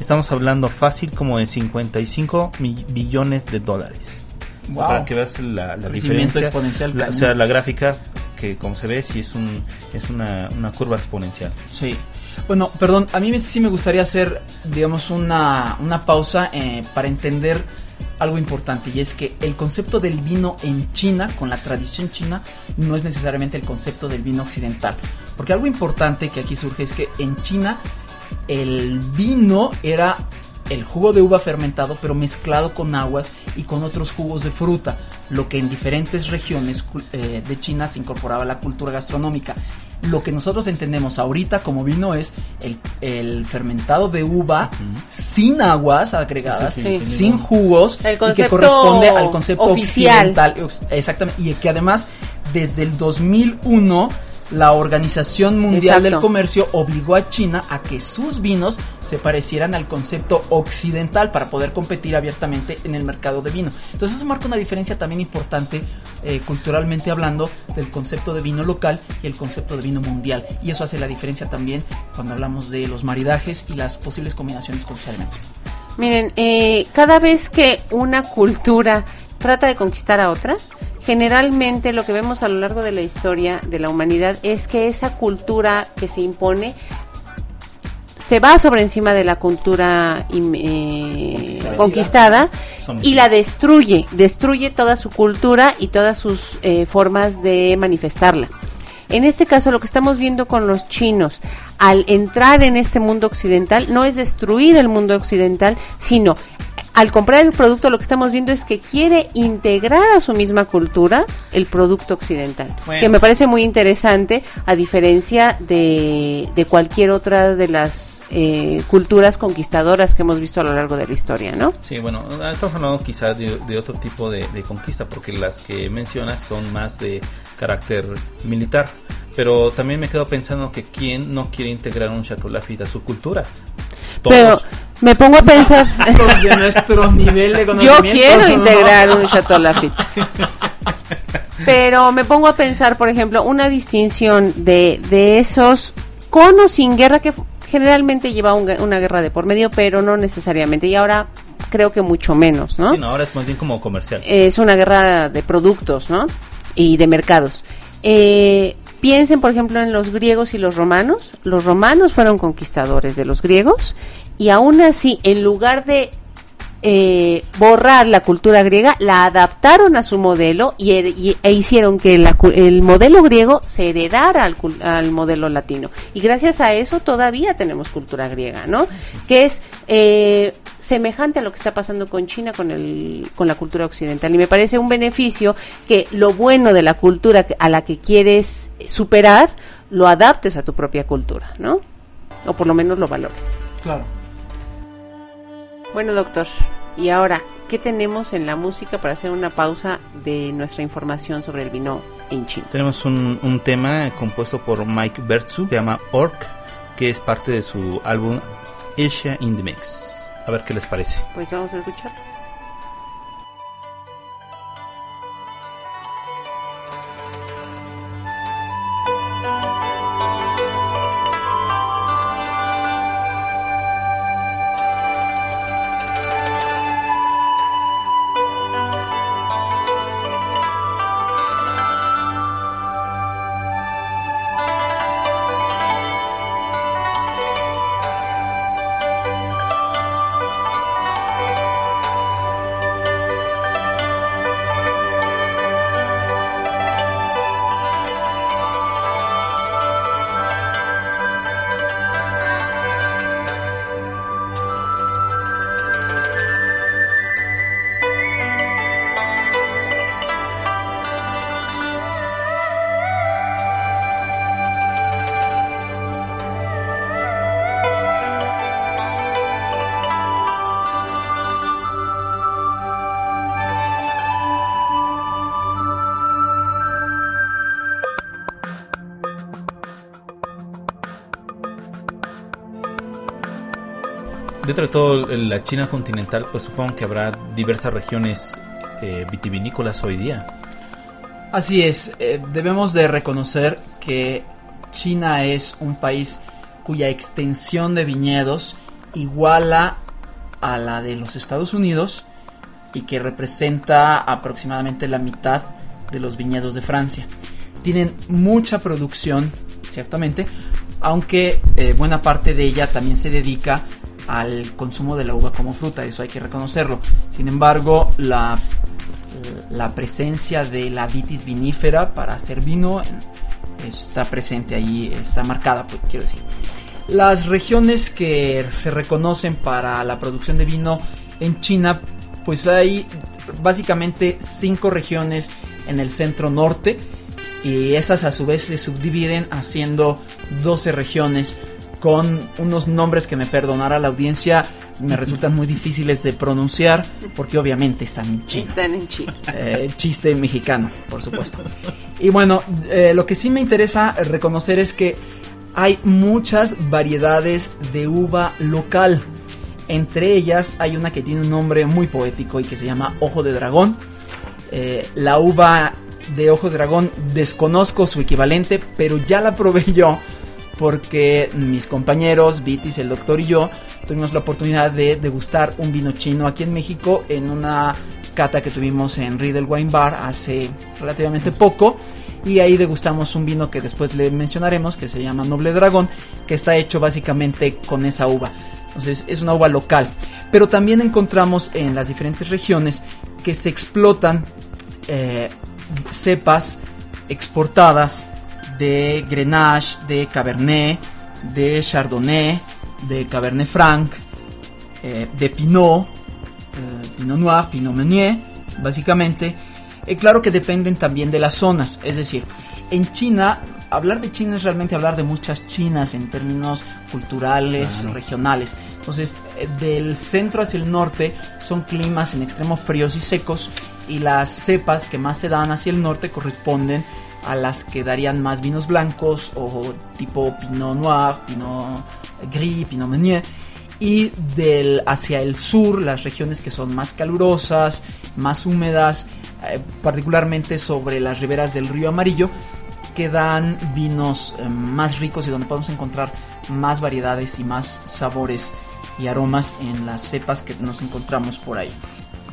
estamos hablando fácil como de 55 mi- billones de dólares. O sea, Wow. Para que veas la, la diferencia. exponencial, la- o sea, la gráfica que como se ve sí es, un, es una, una curva exponencial. Sí. Bueno, perdón, a mí sí me gustaría hacer, digamos, una, una pausa eh, para entender algo importante y es que el concepto del vino en China, con la tradición china, no es necesariamente el concepto del vino occidental. Porque algo importante que aquí surge es que en China el vino era el jugo de uva fermentado pero mezclado con aguas y con otros jugos de fruta, lo que en diferentes regiones eh, de China se incorporaba a la cultura gastronómica. Lo que nosotros entendemos ahorita como vino es el, el fermentado de uva sin aguas agregadas, Sí, sí, sí, sin sí. jugos El y que corresponde al concepto oficial. occidental Ex- Exactamente. Y que además, desde el 2001, la Organización Mundial del. Comercio obligó a China a que sus vinos se parecieran al concepto occidental para poder competir abiertamente en el mercado de vino. Entonces eso marca una diferencia también importante eh, culturalmente hablando del concepto de vino local y el concepto de vino mundial. Y eso hace la diferencia también cuando hablamos de los maridajes y las posibles combinaciones con sus alimentos. Miren, eh, cada vez que una cultura trata de conquistar a otra, generalmente lo que vemos a lo largo de la historia de la humanidad es que esa cultura que se impone se va sobre encima de la cultura eh, conquistada y la destruye, destruye toda su cultura y todas sus eh, formas de manifestarla. En este caso, lo que estamos viendo con los chinos, al entrar en este mundo occidental, no es destruir el mundo occidental, sino al comprar el producto, lo que estamos viendo es que quiere integrar a su misma cultura el producto occidental, Bueno. que me parece muy interesante, a diferencia de, de cualquier otra de las eh, culturas conquistadoras que hemos visto a lo largo de la historia, ¿no? Sí, bueno, estamos hablando quizás de, de otro tipo de, de conquista, porque las que mencionas son más de carácter militar. Pero también me quedo pensando que quién no quiere integrar un Chateau Lafitte a su cultura. Pero me pongo a pensar, Todos de nuestro nivel de yo quiero integrar un Chateau Lafitte. Pero me pongo a pensar, por ejemplo, una distinción de, de esos con o sin guerra que generalmente lleva un una guerra de por medio, pero no necesariamente. Y ahora creo que mucho menos, ¿no? Sí, no, ahora es más bien como comercial. es una guerra de productos, ¿no? Y de mercados. Eh, piensen, por ejemplo, en los griegos y los romanos. Los romanos fueron conquistadores de los griegos y aún así, en lugar de eh, borrar la cultura griega, la adaptaron a su modelo y, y- e hicieron que el modelo griego se heredara al, al modelo latino. Y gracias a eso todavía tenemos cultura griega, ¿no? Que es eh, semejante a lo que está pasando con China con, el, con la cultura occidental. Y me parece un beneficio que lo bueno de la cultura a la que quieres superar, lo adaptes a tu propia cultura, ¿no? O por lo menos lo valores. Claro. Bueno, doctor, y ahora, ¿qué tenemos en la música para hacer una pausa de nuestra información sobre el vino en China? Tenemos un, un tema compuesto por Mike Bertzu, se llama Orc, que es parte de su álbum Asia in the Mix. A ver qué les parece. Pues vamos a escuchar. Dentro de todo la China continental, pues supongo que habrá diversas regiones eh, vitivinícolas hoy día. Así es, eh, debemos de reconocer que China es un país cuya extensión de viñedos iguala a la de los Estados Unidos y que representa aproximadamente la mitad de los viñedos de Francia. Tienen mucha producción, ciertamente, aunque eh, buena parte de ella también se dedica al consumo de la uva como fruta, eso hay que reconocerlo. Sin embargo, la la presencia de la vitis vinífera para hacer vino está presente ahí, está marcada, pues, quiero decir. Las regiones que se reconocen para la producción de vino en China, pues hay básicamente cinco regiones en el centro norte y esas a su vez se subdividen haciendo 12 regiones con unos nombres que me perdonará la audiencia me resultan muy difíciles de pronunciar porque obviamente están en chino. Están en. Eh, chiste mexicano, por supuesto. Y bueno, eh, lo que sí me interesa reconocer es que hay muchas variedades de uva local. Entre ellas hay una que tiene un nombre muy poético y que se llama Ojo de Dragón. Eh, la uva de Ojo de Dragón desconozco su equivalente, pero ya la probé yo porque mis compañeros, Vitis, el doctor y yo, tuvimos la oportunidad de degustar un vino chino aquí en México en una cata que tuvimos en Riedel Wine Bar hace relativamente poco. Y ahí degustamos un vino que después le mencionaremos, que se llama Noble Dragón, que está hecho básicamente con esa uva. Entonces es una uva local. Pero también encontramos en las diferentes regiones que se explotan eh, cepas exportadas de Grenache, de Cabernet, de Chardonnay, de Cabernet Franc, eh, de Pinot, eh, Pinot Noir, Pinot Meunier, básicamente. Eh, claro que dependen también de las zonas, es decir, en China hablar de China es realmente hablar de muchas Chinas en términos culturales, Claro. regionales. Entonces, eh, del centro hacia el norte son climas en extremo fríos y secos y las cepas que más se dan hacia el norte corresponden a las que darían más vinos blancos o tipo Pinot Noir, Pinot Gris, Pinot Meunier. Y del hacia el sur, las regiones que son más calurosas, más húmedas, eh, particularmente sobre las riberas del río Amarillo, que dan vinos eh, más ricos y donde podemos encontrar más variedades y más sabores y aromas en las cepas que nos encontramos por ahí.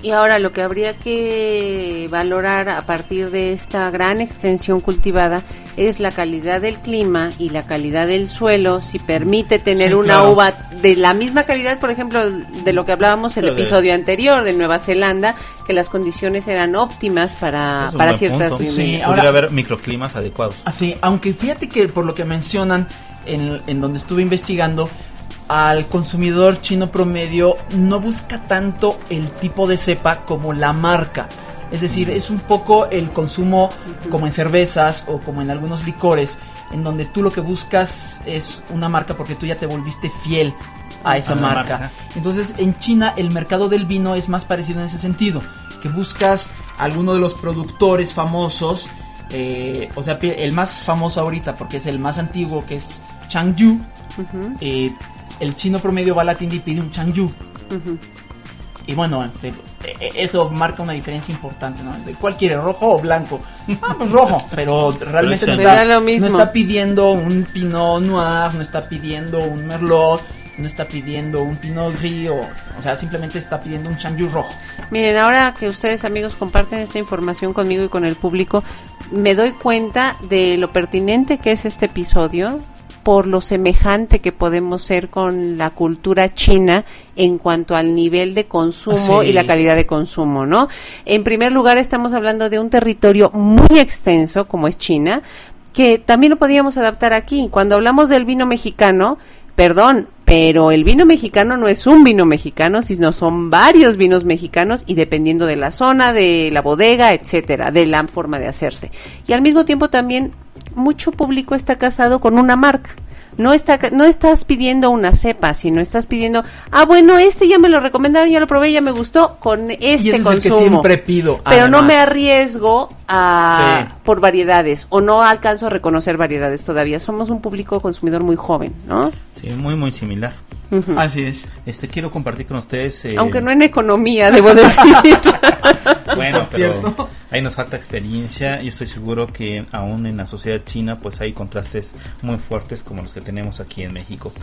Y ahora lo que habría que valorar a partir de esta gran extensión cultivada es la calidad del clima y la calidad del suelo, si permite tener Sí, una claro. uva de la misma calidad, por ejemplo, de lo que hablábamos el Pero de- episodio anterior de Nueva Zelanda, que las condiciones eran óptimas para, Es para ciertas. Sí, ahora- haber microclimas adecuados. Así, aunque fíjate que por lo que mencionan en, en donde estuve investigando, al consumidor chino promedio no busca tanto el tipo de cepa como la marca. Es decir, es un poco el consumo como en cervezas o como en algunos licores, en donde tú lo que buscas es una marca porque tú ya te volviste fiel a esa A marca. marca. Entonces, en China el mercado del vino es más parecido en ese sentido, que buscas alguno de los productores famosos, eh, o sea, el más famoso ahorita, porque es el más antiguo, que es Changyu. Eh, el chino promedio va a la tienda y pide un Changyu. ujú. Y bueno, te- eh, eso marca una diferencia importante, ¿no? ¿De ¿Cuál quiere, rojo o blanco? Ah, pues rojo, pero realmente no está, es lo mismo. no está pidiendo un Pinot Noir, no está pidiendo un Merlot, no está pidiendo un Pinot Gris, o, o sea, simplemente está pidiendo un Changyu rojo. Miren, ahora que ustedes amigos comparten esta información conmigo y con el público, me doy cuenta de lo pertinente que es este episodio por lo semejante que podemos ser con la cultura china en cuanto al nivel de consumo Sí. y la calidad de consumo, ¿no? En primer lugar, estamos hablando de un territorio muy extenso como es China, que también lo podíamos adaptar aquí. Cuando hablamos del vino mexicano, perdón, pero el vino mexicano no es un vino mexicano, sino son varios vinos mexicanos y dependiendo de la zona, de la bodega, etcétera, de la forma de hacerse. Y al mismo tiempo también mucho público está casado con una marca. No, está, no estás pidiendo una cepa, sino estás pidiendo, ah, bueno, este ya me lo recomendaron, ya lo probé, ya me gustó, con este y ese es el que siempre pido. Pero no me arriesgo a, Sí. por variedades o no alcanzo a reconocer variedades todavía. Somos un público consumidor muy joven, ¿no? Sí, muy, muy similar. Así es. Este, quiero compartir con ustedes... eh, Aunque no en economía, debo decir. Bueno, pero cierto. ahí nos falta experiencia y estoy seguro que aún en la sociedad china pues hay contrastes muy fuertes como los que tenemos aquí en México.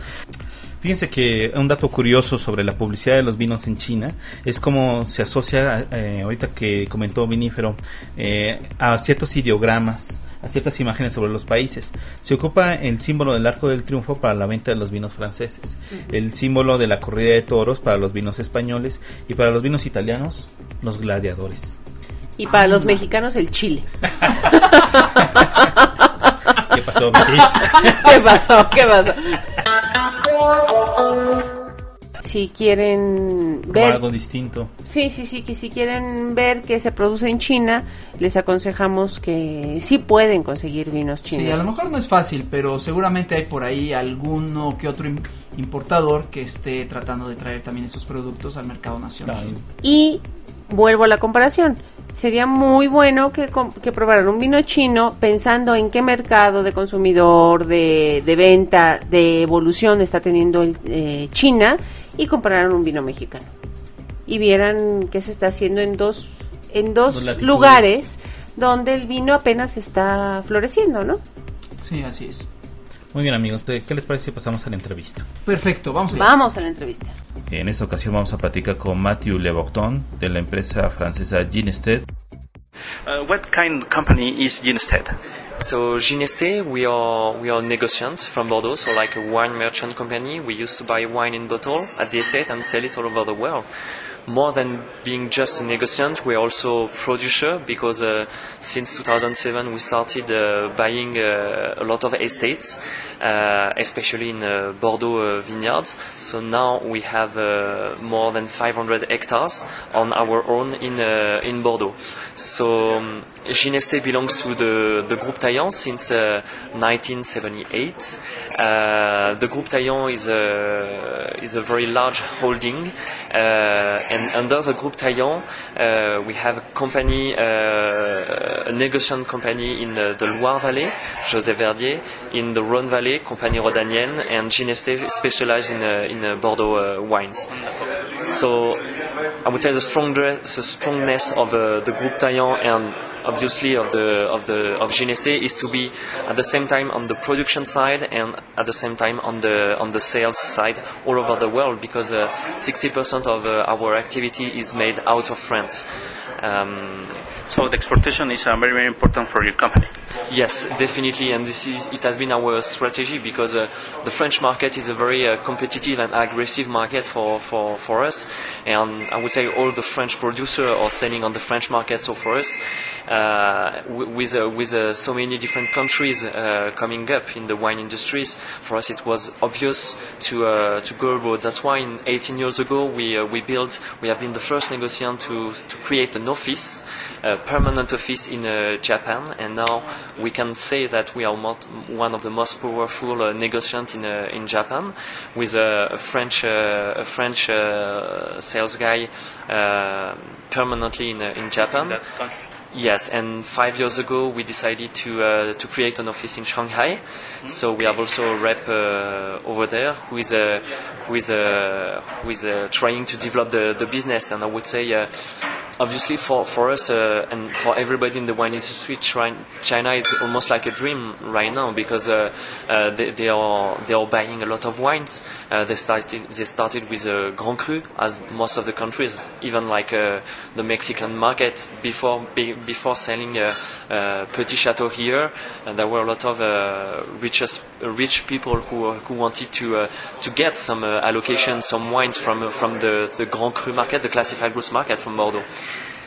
Fíjense que un dato curioso sobre la publicidad de los vinos en China es cómo se asocia, eh, ahorita que comentó Vinífero, eh, a ciertos ideogramas a ciertas imágenes sobre los países. Se ocupa el símbolo del arco del triunfo para la venta de los vinos franceses, el símbolo de la corrida de toros para los vinos españoles y para los vinos italianos, los gladiadores. y para los mexicanos, el chile. ¿Qué pasó, Beatriz? ¿Qué pasó? ¿Qué pasó? Si quieren ver algo distinto. Sí, sí, sí, que si quieren ver que se produce en China, les aconsejamos que sí pueden conseguir vinos chinos. Sí, a lo mejor no es fácil, pero seguramente hay por ahí alguno que otro im- importador que esté tratando de traer también esos productos al mercado nacional. Y vuelvo a la comparación. Sería muy bueno que, que probaran un vino chino pensando en qué mercado de consumidor, de, de venta, de evolución está teniendo el, eh, China y compararan un vino mexicano. Y vieran qué se está haciendo en dos, en dos lugares donde el vino apenas está floreciendo, ¿no? Sí, así es. Muy bien, amigos. ¿de- ¿Qué les parece si pasamos a la entrevista? Perfecto, vamos allá. Vamos a la entrevista. En esta ocasión vamos a platicar con Matthew Leborton de la empresa francesa Ginested. Uh, what kind of company is Ginested? So Gineste, we are we are negociants from Bordeaux, so like a wine merchant company. We used to buy wine in bottle at the estate and sell it all over the world. More than being just a negotiant, we're also producer because uh, since 2007 we started uh, buying uh, a lot of estates, uh, especially in uh, Bordeaux uh, vineyard. So now we have more than 500 hectares on our own in in Bordeaux. So um, Gineste belongs to the the Groupe Taillant since uh, 1978. Uh, the Groupe Taillant is a is a very large holding, uh, and under the Group Taillant uh, we have a company, uh, a negociant company in uh, the Loire Valley, Joseph Verdier, in the Rhône Valley, Compagnie Rodanienne, and Gineste specialized in uh, in uh, Bordeaux wines. So I would say the stronger the strongness of the Group Taillant and obviously of the of the of Gineste is to be at the same time on the production side and at the same time on the on the sales side all over the world because uh, 60% of our activity is made out of France. Um, So the exportation is uh, very, very important for your company. Yes, definitely, and this is it has been our strategy because uh, the French market is a very uh, competitive and aggressive market for, for, for us, and I would say all the French producers are selling on the French market. So for us, uh, with uh, with uh, so many different countries uh, coming up in the wine industries, for us it was obvious to to go abroad. That's why in 18 years ago we we built we have been the first negotiant to to create an office, a permanent office in Japan, and now we can say that we are one of the most powerful uh, negotiants in uh, in Japan, with a, French uh, a French uh, sales guy uh, permanently in uh, in Japan. Yes, and five years ago we decided to uh, to create an office in Shanghai. So we have also a rep uh, over there who is uh, who is uh, who is uh, trying to develop the, the business. And I would say, uh, obviously, for for us uh, and for everybody in the wine industry, China is almost like a dream right now because they, they are they are buying a lot of wines. Uh, they started they started with uh, Grand Cru, as most of the countries, even like uh, the Mexican market before be, before selling uh, uh, Petit Chateau here. And there were a lot of uh, rich people who who wanted to uh, to get some uh, allocation, some wines from uh, from the the Grand Cru market, the classified goods market from Bordeaux.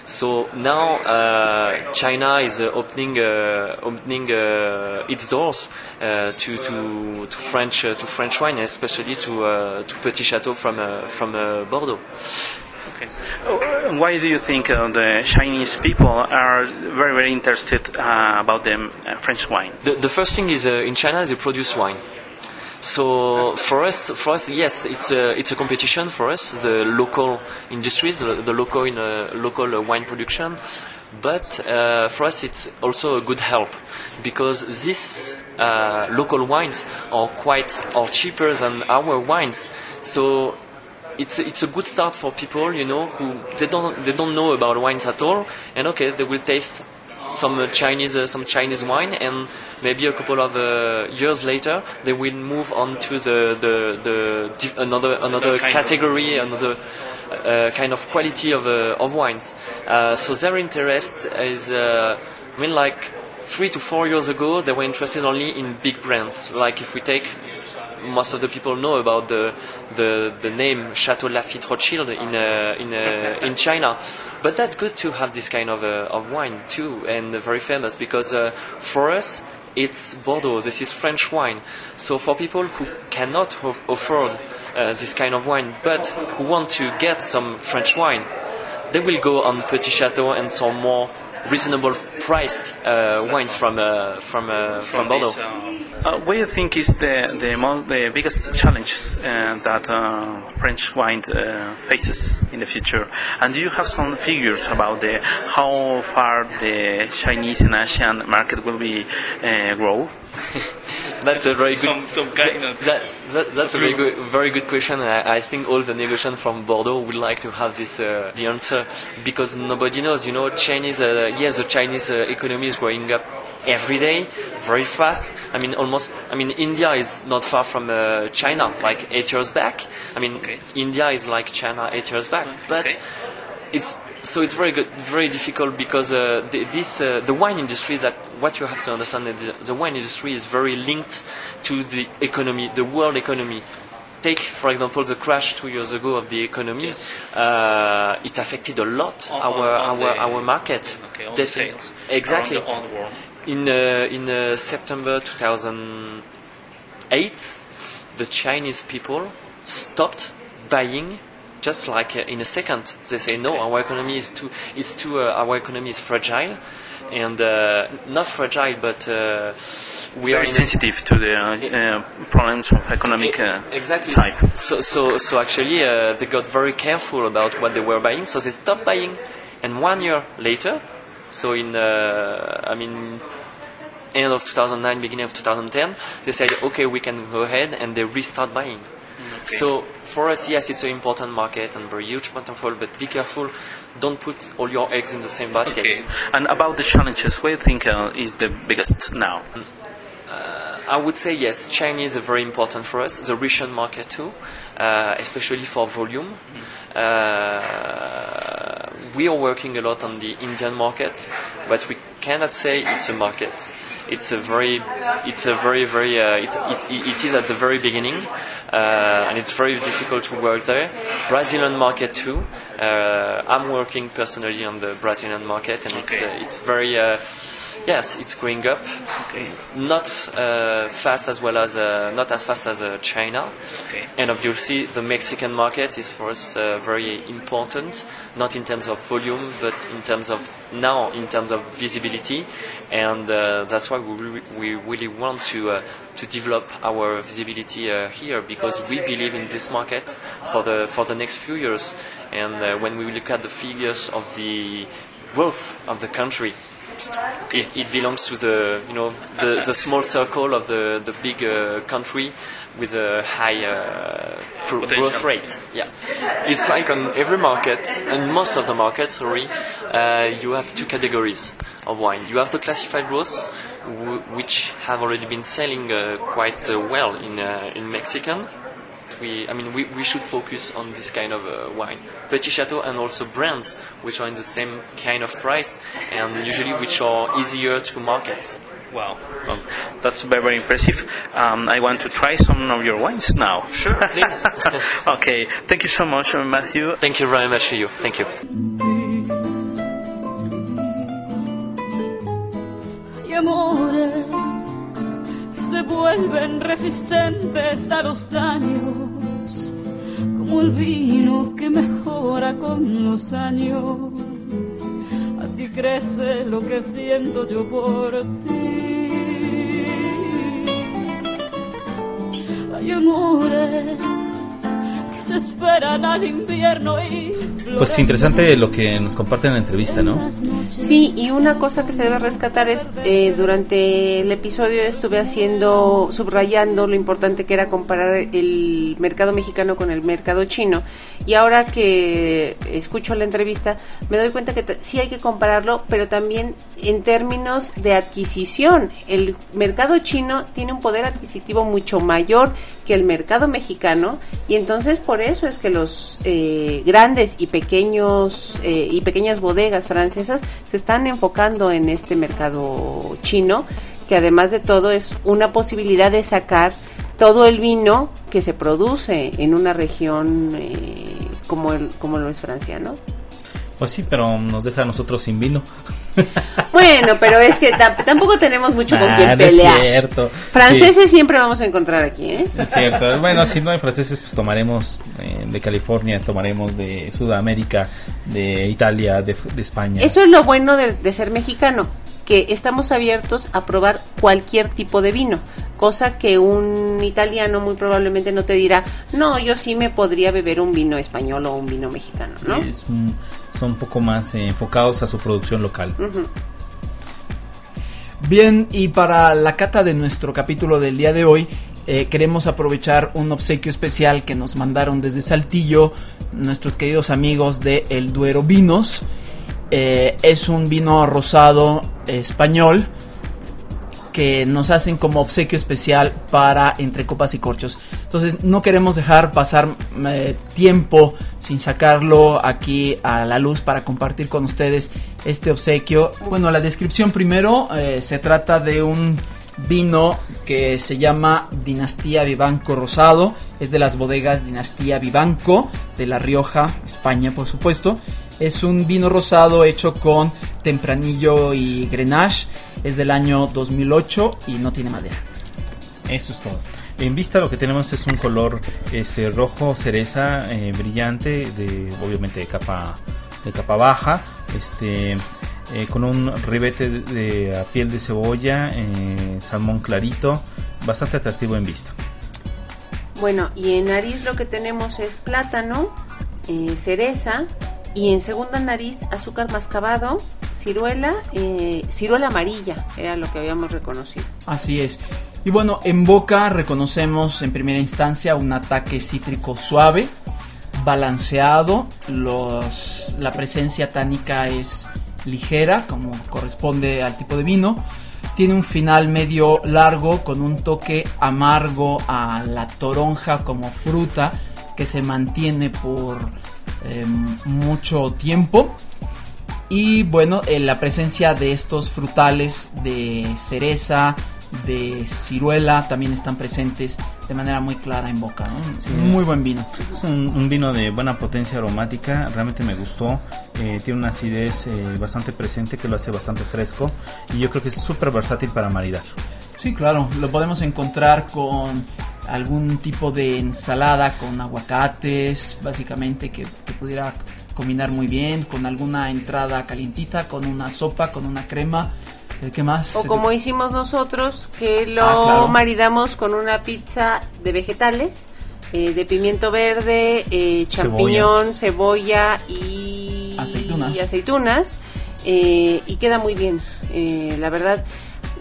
So now uh, China is uh, opening uh, opening uh, its doors uh, to to to French uh, to French wine, especially to uh, to Petit Chateau from uh, from uh, Bordeaux. Okay. Uh, Why do you think uh, the Chinese people are very, very interested uh, about the uh, French wine? The, the first thing is uh, in China they produce wine. So for us, for us, yes, it's a it's a competition for us, the local industries, the, the local in uh, local wine production. But for us, it's also a good help because these local wines are quite are cheaper than our wines. So it's a, it's a good start for people, you know, who they don't they don't know about wines at all, and okay, they will taste some uh, Chinese uh, some Chinese wine, and maybe a couple of uh, years later they will move on to the the, the dif- another another category, another uh, kind of quality of uh, of wines. Uh, so their interest is, uh, I mean, like three to four years ago, they were interested only in big brands. Like if we take most of the people know about the the, the name Chateau Lafite Rothschild in uh, in uh, in China, but that's good to have this kind of uh, of wine too, and very famous because uh, for us it's Bordeaux. This is French wine. So for people who cannot afford uh, this kind of wine, but who want to get some French wine, they will go on Petit Chateau and some more reasonable priced uh, wines from uh, from uh, from Bordeaux. what do you think is the the, most, the biggest challenges that French wine faces in the future? And do you have some figures about the how far the Chinese and Asian market will be grow? That's a very good. Some- kind of- that, that, that's a very good, very good question. And I, I think all the negotiants from Bordeaux would like to have this uh, the answer because nobody knows. You know, Chinese. Uh, yes, the Chinese uh, economy is growing up every day, very fast. I mean, almost. I mean, India is not far from uh, China, like eight years back. I mean, Okay. India is like China eight years back, but Okay. it's so it's very good, very difficult because uh, the, this uh, the wine industry. That what you have to understand that the, the wine industry is very linked to the economy, the world economy. take, for example, the crash two years ago of the economy. Yes. Uh, it affected a lot On- our on- on our the- our market. Okay, the sales Exactly. on the world. In uh, in uh, September 2008, the Chinese people stopped buying. Just like uh, in a second, they say no, our economy is too, it's too, uh, our economy is fragile, and uh, not fragile, but uh, we are Very in a sensitive to the uh, uh, problems of economic uh, exactly. type. So, so, so actually, uh, they got very careful about what they were buying. So they stopped buying, and one year later, so in, uh, I mean, end of 2009, beginning of 2010, they said, okay, we can go ahead, and they restart buying. So for us, yes, it's an important market and very huge potential, but be careful. Don't put all your eggs in the same basket. Okay. And about the challenges, what do you think uh, is the biggest now? I would say yes, China is very important for us, the Russian market too, uh, especially for volume. Uh, we are working a lot on the Indian market, but we cannot say it's a market. It's a very, it's a very, very, uh, it, it, it is at the very beginning, uh, and it's very difficult to work there. Brazilian market too. Uh, I'm working personally on the Brazilian market, and it's, uh, it's very, uh, yes, it's going up Okay. not uh, fast as well as uh, not as fast as uh, China. Okay. And obviously, the Mexican market is for us uh, very important, not in terms of volume, but in terms of now, in terms of visibility, and uh, that's why we, re- we really want to uh, to develop our visibility uh, here because we believe in this market for the for the next few years. And uh, when we look at the figures of the growth of the country, it, it belongs to the you know the, the small circle of the the big uh, country with a high uh, growth rate. Yeah, it's like on every market and most of the markets. Sorry, uh, you have two categories of wine. You have the classified growth, w- which have already been selling uh, quite uh, well in uh, in Mexican. We, I mean, we, we should focus on this kind of uh, wine. Petit Chateau and also brands which are in the same kind of price and usually which are easier to market. Wow. Um, that's very, very impressive. Um, I want to try some of your wines now. Sure, please. okay. Thank you so much, uh, Matthew. Thank you very much to you. Thank you. y amores que vuelven resistentes a los daños, como el vino que mejora con los años. Así crece lo que siento yo por ti. Hay amores se esperan al invierno y Pues interesante lo que nos comparten en la entrevista, ¿no? Sí, y una cosa que se debe rescatar es, eh, durante el episodio estuve haciendo, subrayando lo importante que era comparar el mercado mexicano con el mercado chino. Y ahora que escucho la entrevista, me doy cuenta que sí hay que compararlo, pero también en términos de adquisición. El mercado chino tiene un poder adquisitivo mucho mayor que el mercado mexicano y entonces por eso es que los eh, grandes y pequeños eh, y pequeñas bodegas francesas se están enfocando en este mercado chino que además de todo es una posibilidad de sacar todo el vino que se produce en una región eh, como el, como lo es Francia, ¿no? Pues sí, pero nos deja a nosotros sin vino. Bueno, pero es que ta- tampoco tenemos mucho con Ah, quien no es pelear. cierto. Franceses siempre vamos a encontrar aquí, ¿eh? Es cierto. Bueno, si no hay franceses, pues tomaremos eh, de California, tomaremos de Sudamérica, de Italia, de, de España. Eso es lo bueno de, de ser mexicano, que estamos abiertos a probar cualquier tipo de vino, cosa que un italiano muy probablemente no te dirá, no, yo sí me podría beber un vino español o un vino mexicano, ¿no? Es un- son un poco más eh, enfocados a su producción local. Bien, y para la cata de nuestro capítulo del día de hoy, eh, queremos aprovechar un obsequio especial que nos mandaron desde Saltillo nuestros queridos amigos de El Duero Vinos. Eh, es un vino rosado español que nos hacen como obsequio especial para entre copas y corchos. Entonces no queremos dejar pasar eh, tiempo sin sacarlo aquí a la luz para compartir con ustedes este obsequio. Bueno, la descripción primero eh, se trata de un vino que se llama Dinastía Vivanco Rosado. Es de las bodegas Dinastía Vivanco de La Rioja, España, por supuesto. Es un vino rosado hecho con tempranillo y grenache. Es del año 2008 y no tiene madera. Esto es todo. En vista lo que tenemos es un color este rojo cereza eh, brillante de obviamente de capa de capa baja, este eh, con un ribete de, de a piel de cebolla, eh, salmón clarito, bastante atractivo en vista. Bueno, y en nariz lo que tenemos es plátano, eh, cereza y en segunda nariz azúcar mascabado, ciruela, eh, ciruela amarilla, era lo que habíamos reconocido. Así es. Y bueno, en boca reconocemos en primera instancia un ataque cítrico suave, balanceado, los, la presencia tánica es ligera, como corresponde al tipo de vino. Tiene un final medio largo con un toque amargo a la toronja como fruta que se mantiene por eh, mucho tiempo. Y bueno, eh, la presencia de estos frutales de cereza, de ciruela también están presentes de manera muy clara en boca. ¿no? Muy buen vino. Es un, un vino de buena potencia aromática, realmente me gustó. Eh, tiene una acidez eh, bastante presente que lo hace bastante fresco y yo creo que es súper versátil para maridar. Sí, claro, lo podemos encontrar con algún tipo de ensalada con aguacates, básicamente que, que pudiera combinar muy bien, con alguna entrada calientita, con una sopa, con una crema. Eh, ¿Qué más? O como hicimos nosotros, que lo Ah, claro. maridamos con una pizza de vegetales, eh, de pimiento verde, eh, champiñón, cebolla, y Aceitunas. y aceitunas, eh, y queda muy bien. Eh, la verdad,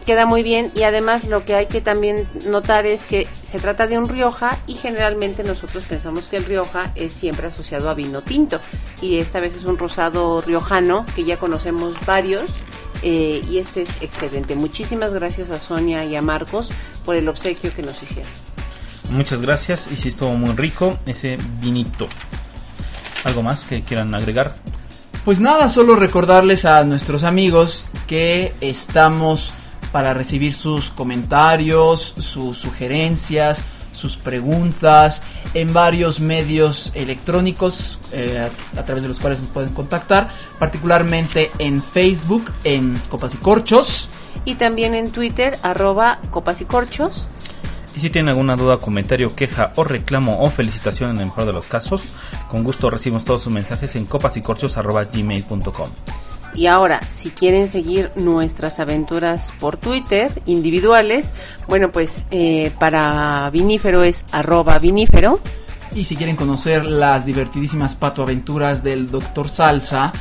queda muy bien. Y además lo que hay que también notar es que se trata de un Rioja y generalmente nosotros pensamos que el Rioja es siempre asociado a vino tinto. Y esta vez es un rosado riojano, que ya conocemos varios. Eh, y este es excelente. Muchísimas gracias a Sonia y a Marcos por el obsequio que nos hicieron. Muchas gracias y sí estuvo muy rico ese vinito. ¿Algo más que quieran agregar? Pues nada, solo recordarles a nuestros amigos que estamos para recibir sus comentarios, sus sugerencias, sus preguntas en varios medios electrónicos eh, a, través de los cuales nos pueden contactar, particularmente en Facebook, en Copas y Corchos. Y también en Twitter, arroba copas y corchos. Y si tienen alguna duda, comentario, queja o reclamo o felicitación en el mejor de los casos, con gusto recibimos todos sus mensajes en copasycorchos.gmail.com. Y ahora, si quieren seguir nuestras aventuras por Twitter, individuales, bueno, pues eh, para vinífero es arroba vinífero. Y si quieren conocer las divertidísimas patoaventuras del Dr. Salsa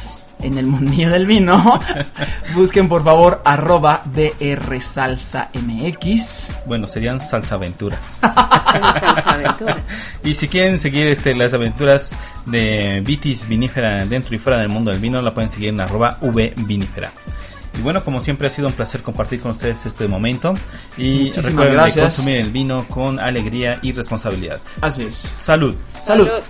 en el mundillo del vino, busquen por favor arroba drsalsamx. Bueno, serían. Salsa aventura. y si quieren seguir este, las aventuras de Vitis Vinífera dentro y fuera del mundo del vino, la pueden seguir en arroba vvinífera. Y bueno, como siempre ha sido un placer compartir con ustedes este momento. Y Muchísimas recuerden gracias. consumir el vino con alegría y responsabilidad. Así es. Salud. Salud. Salud.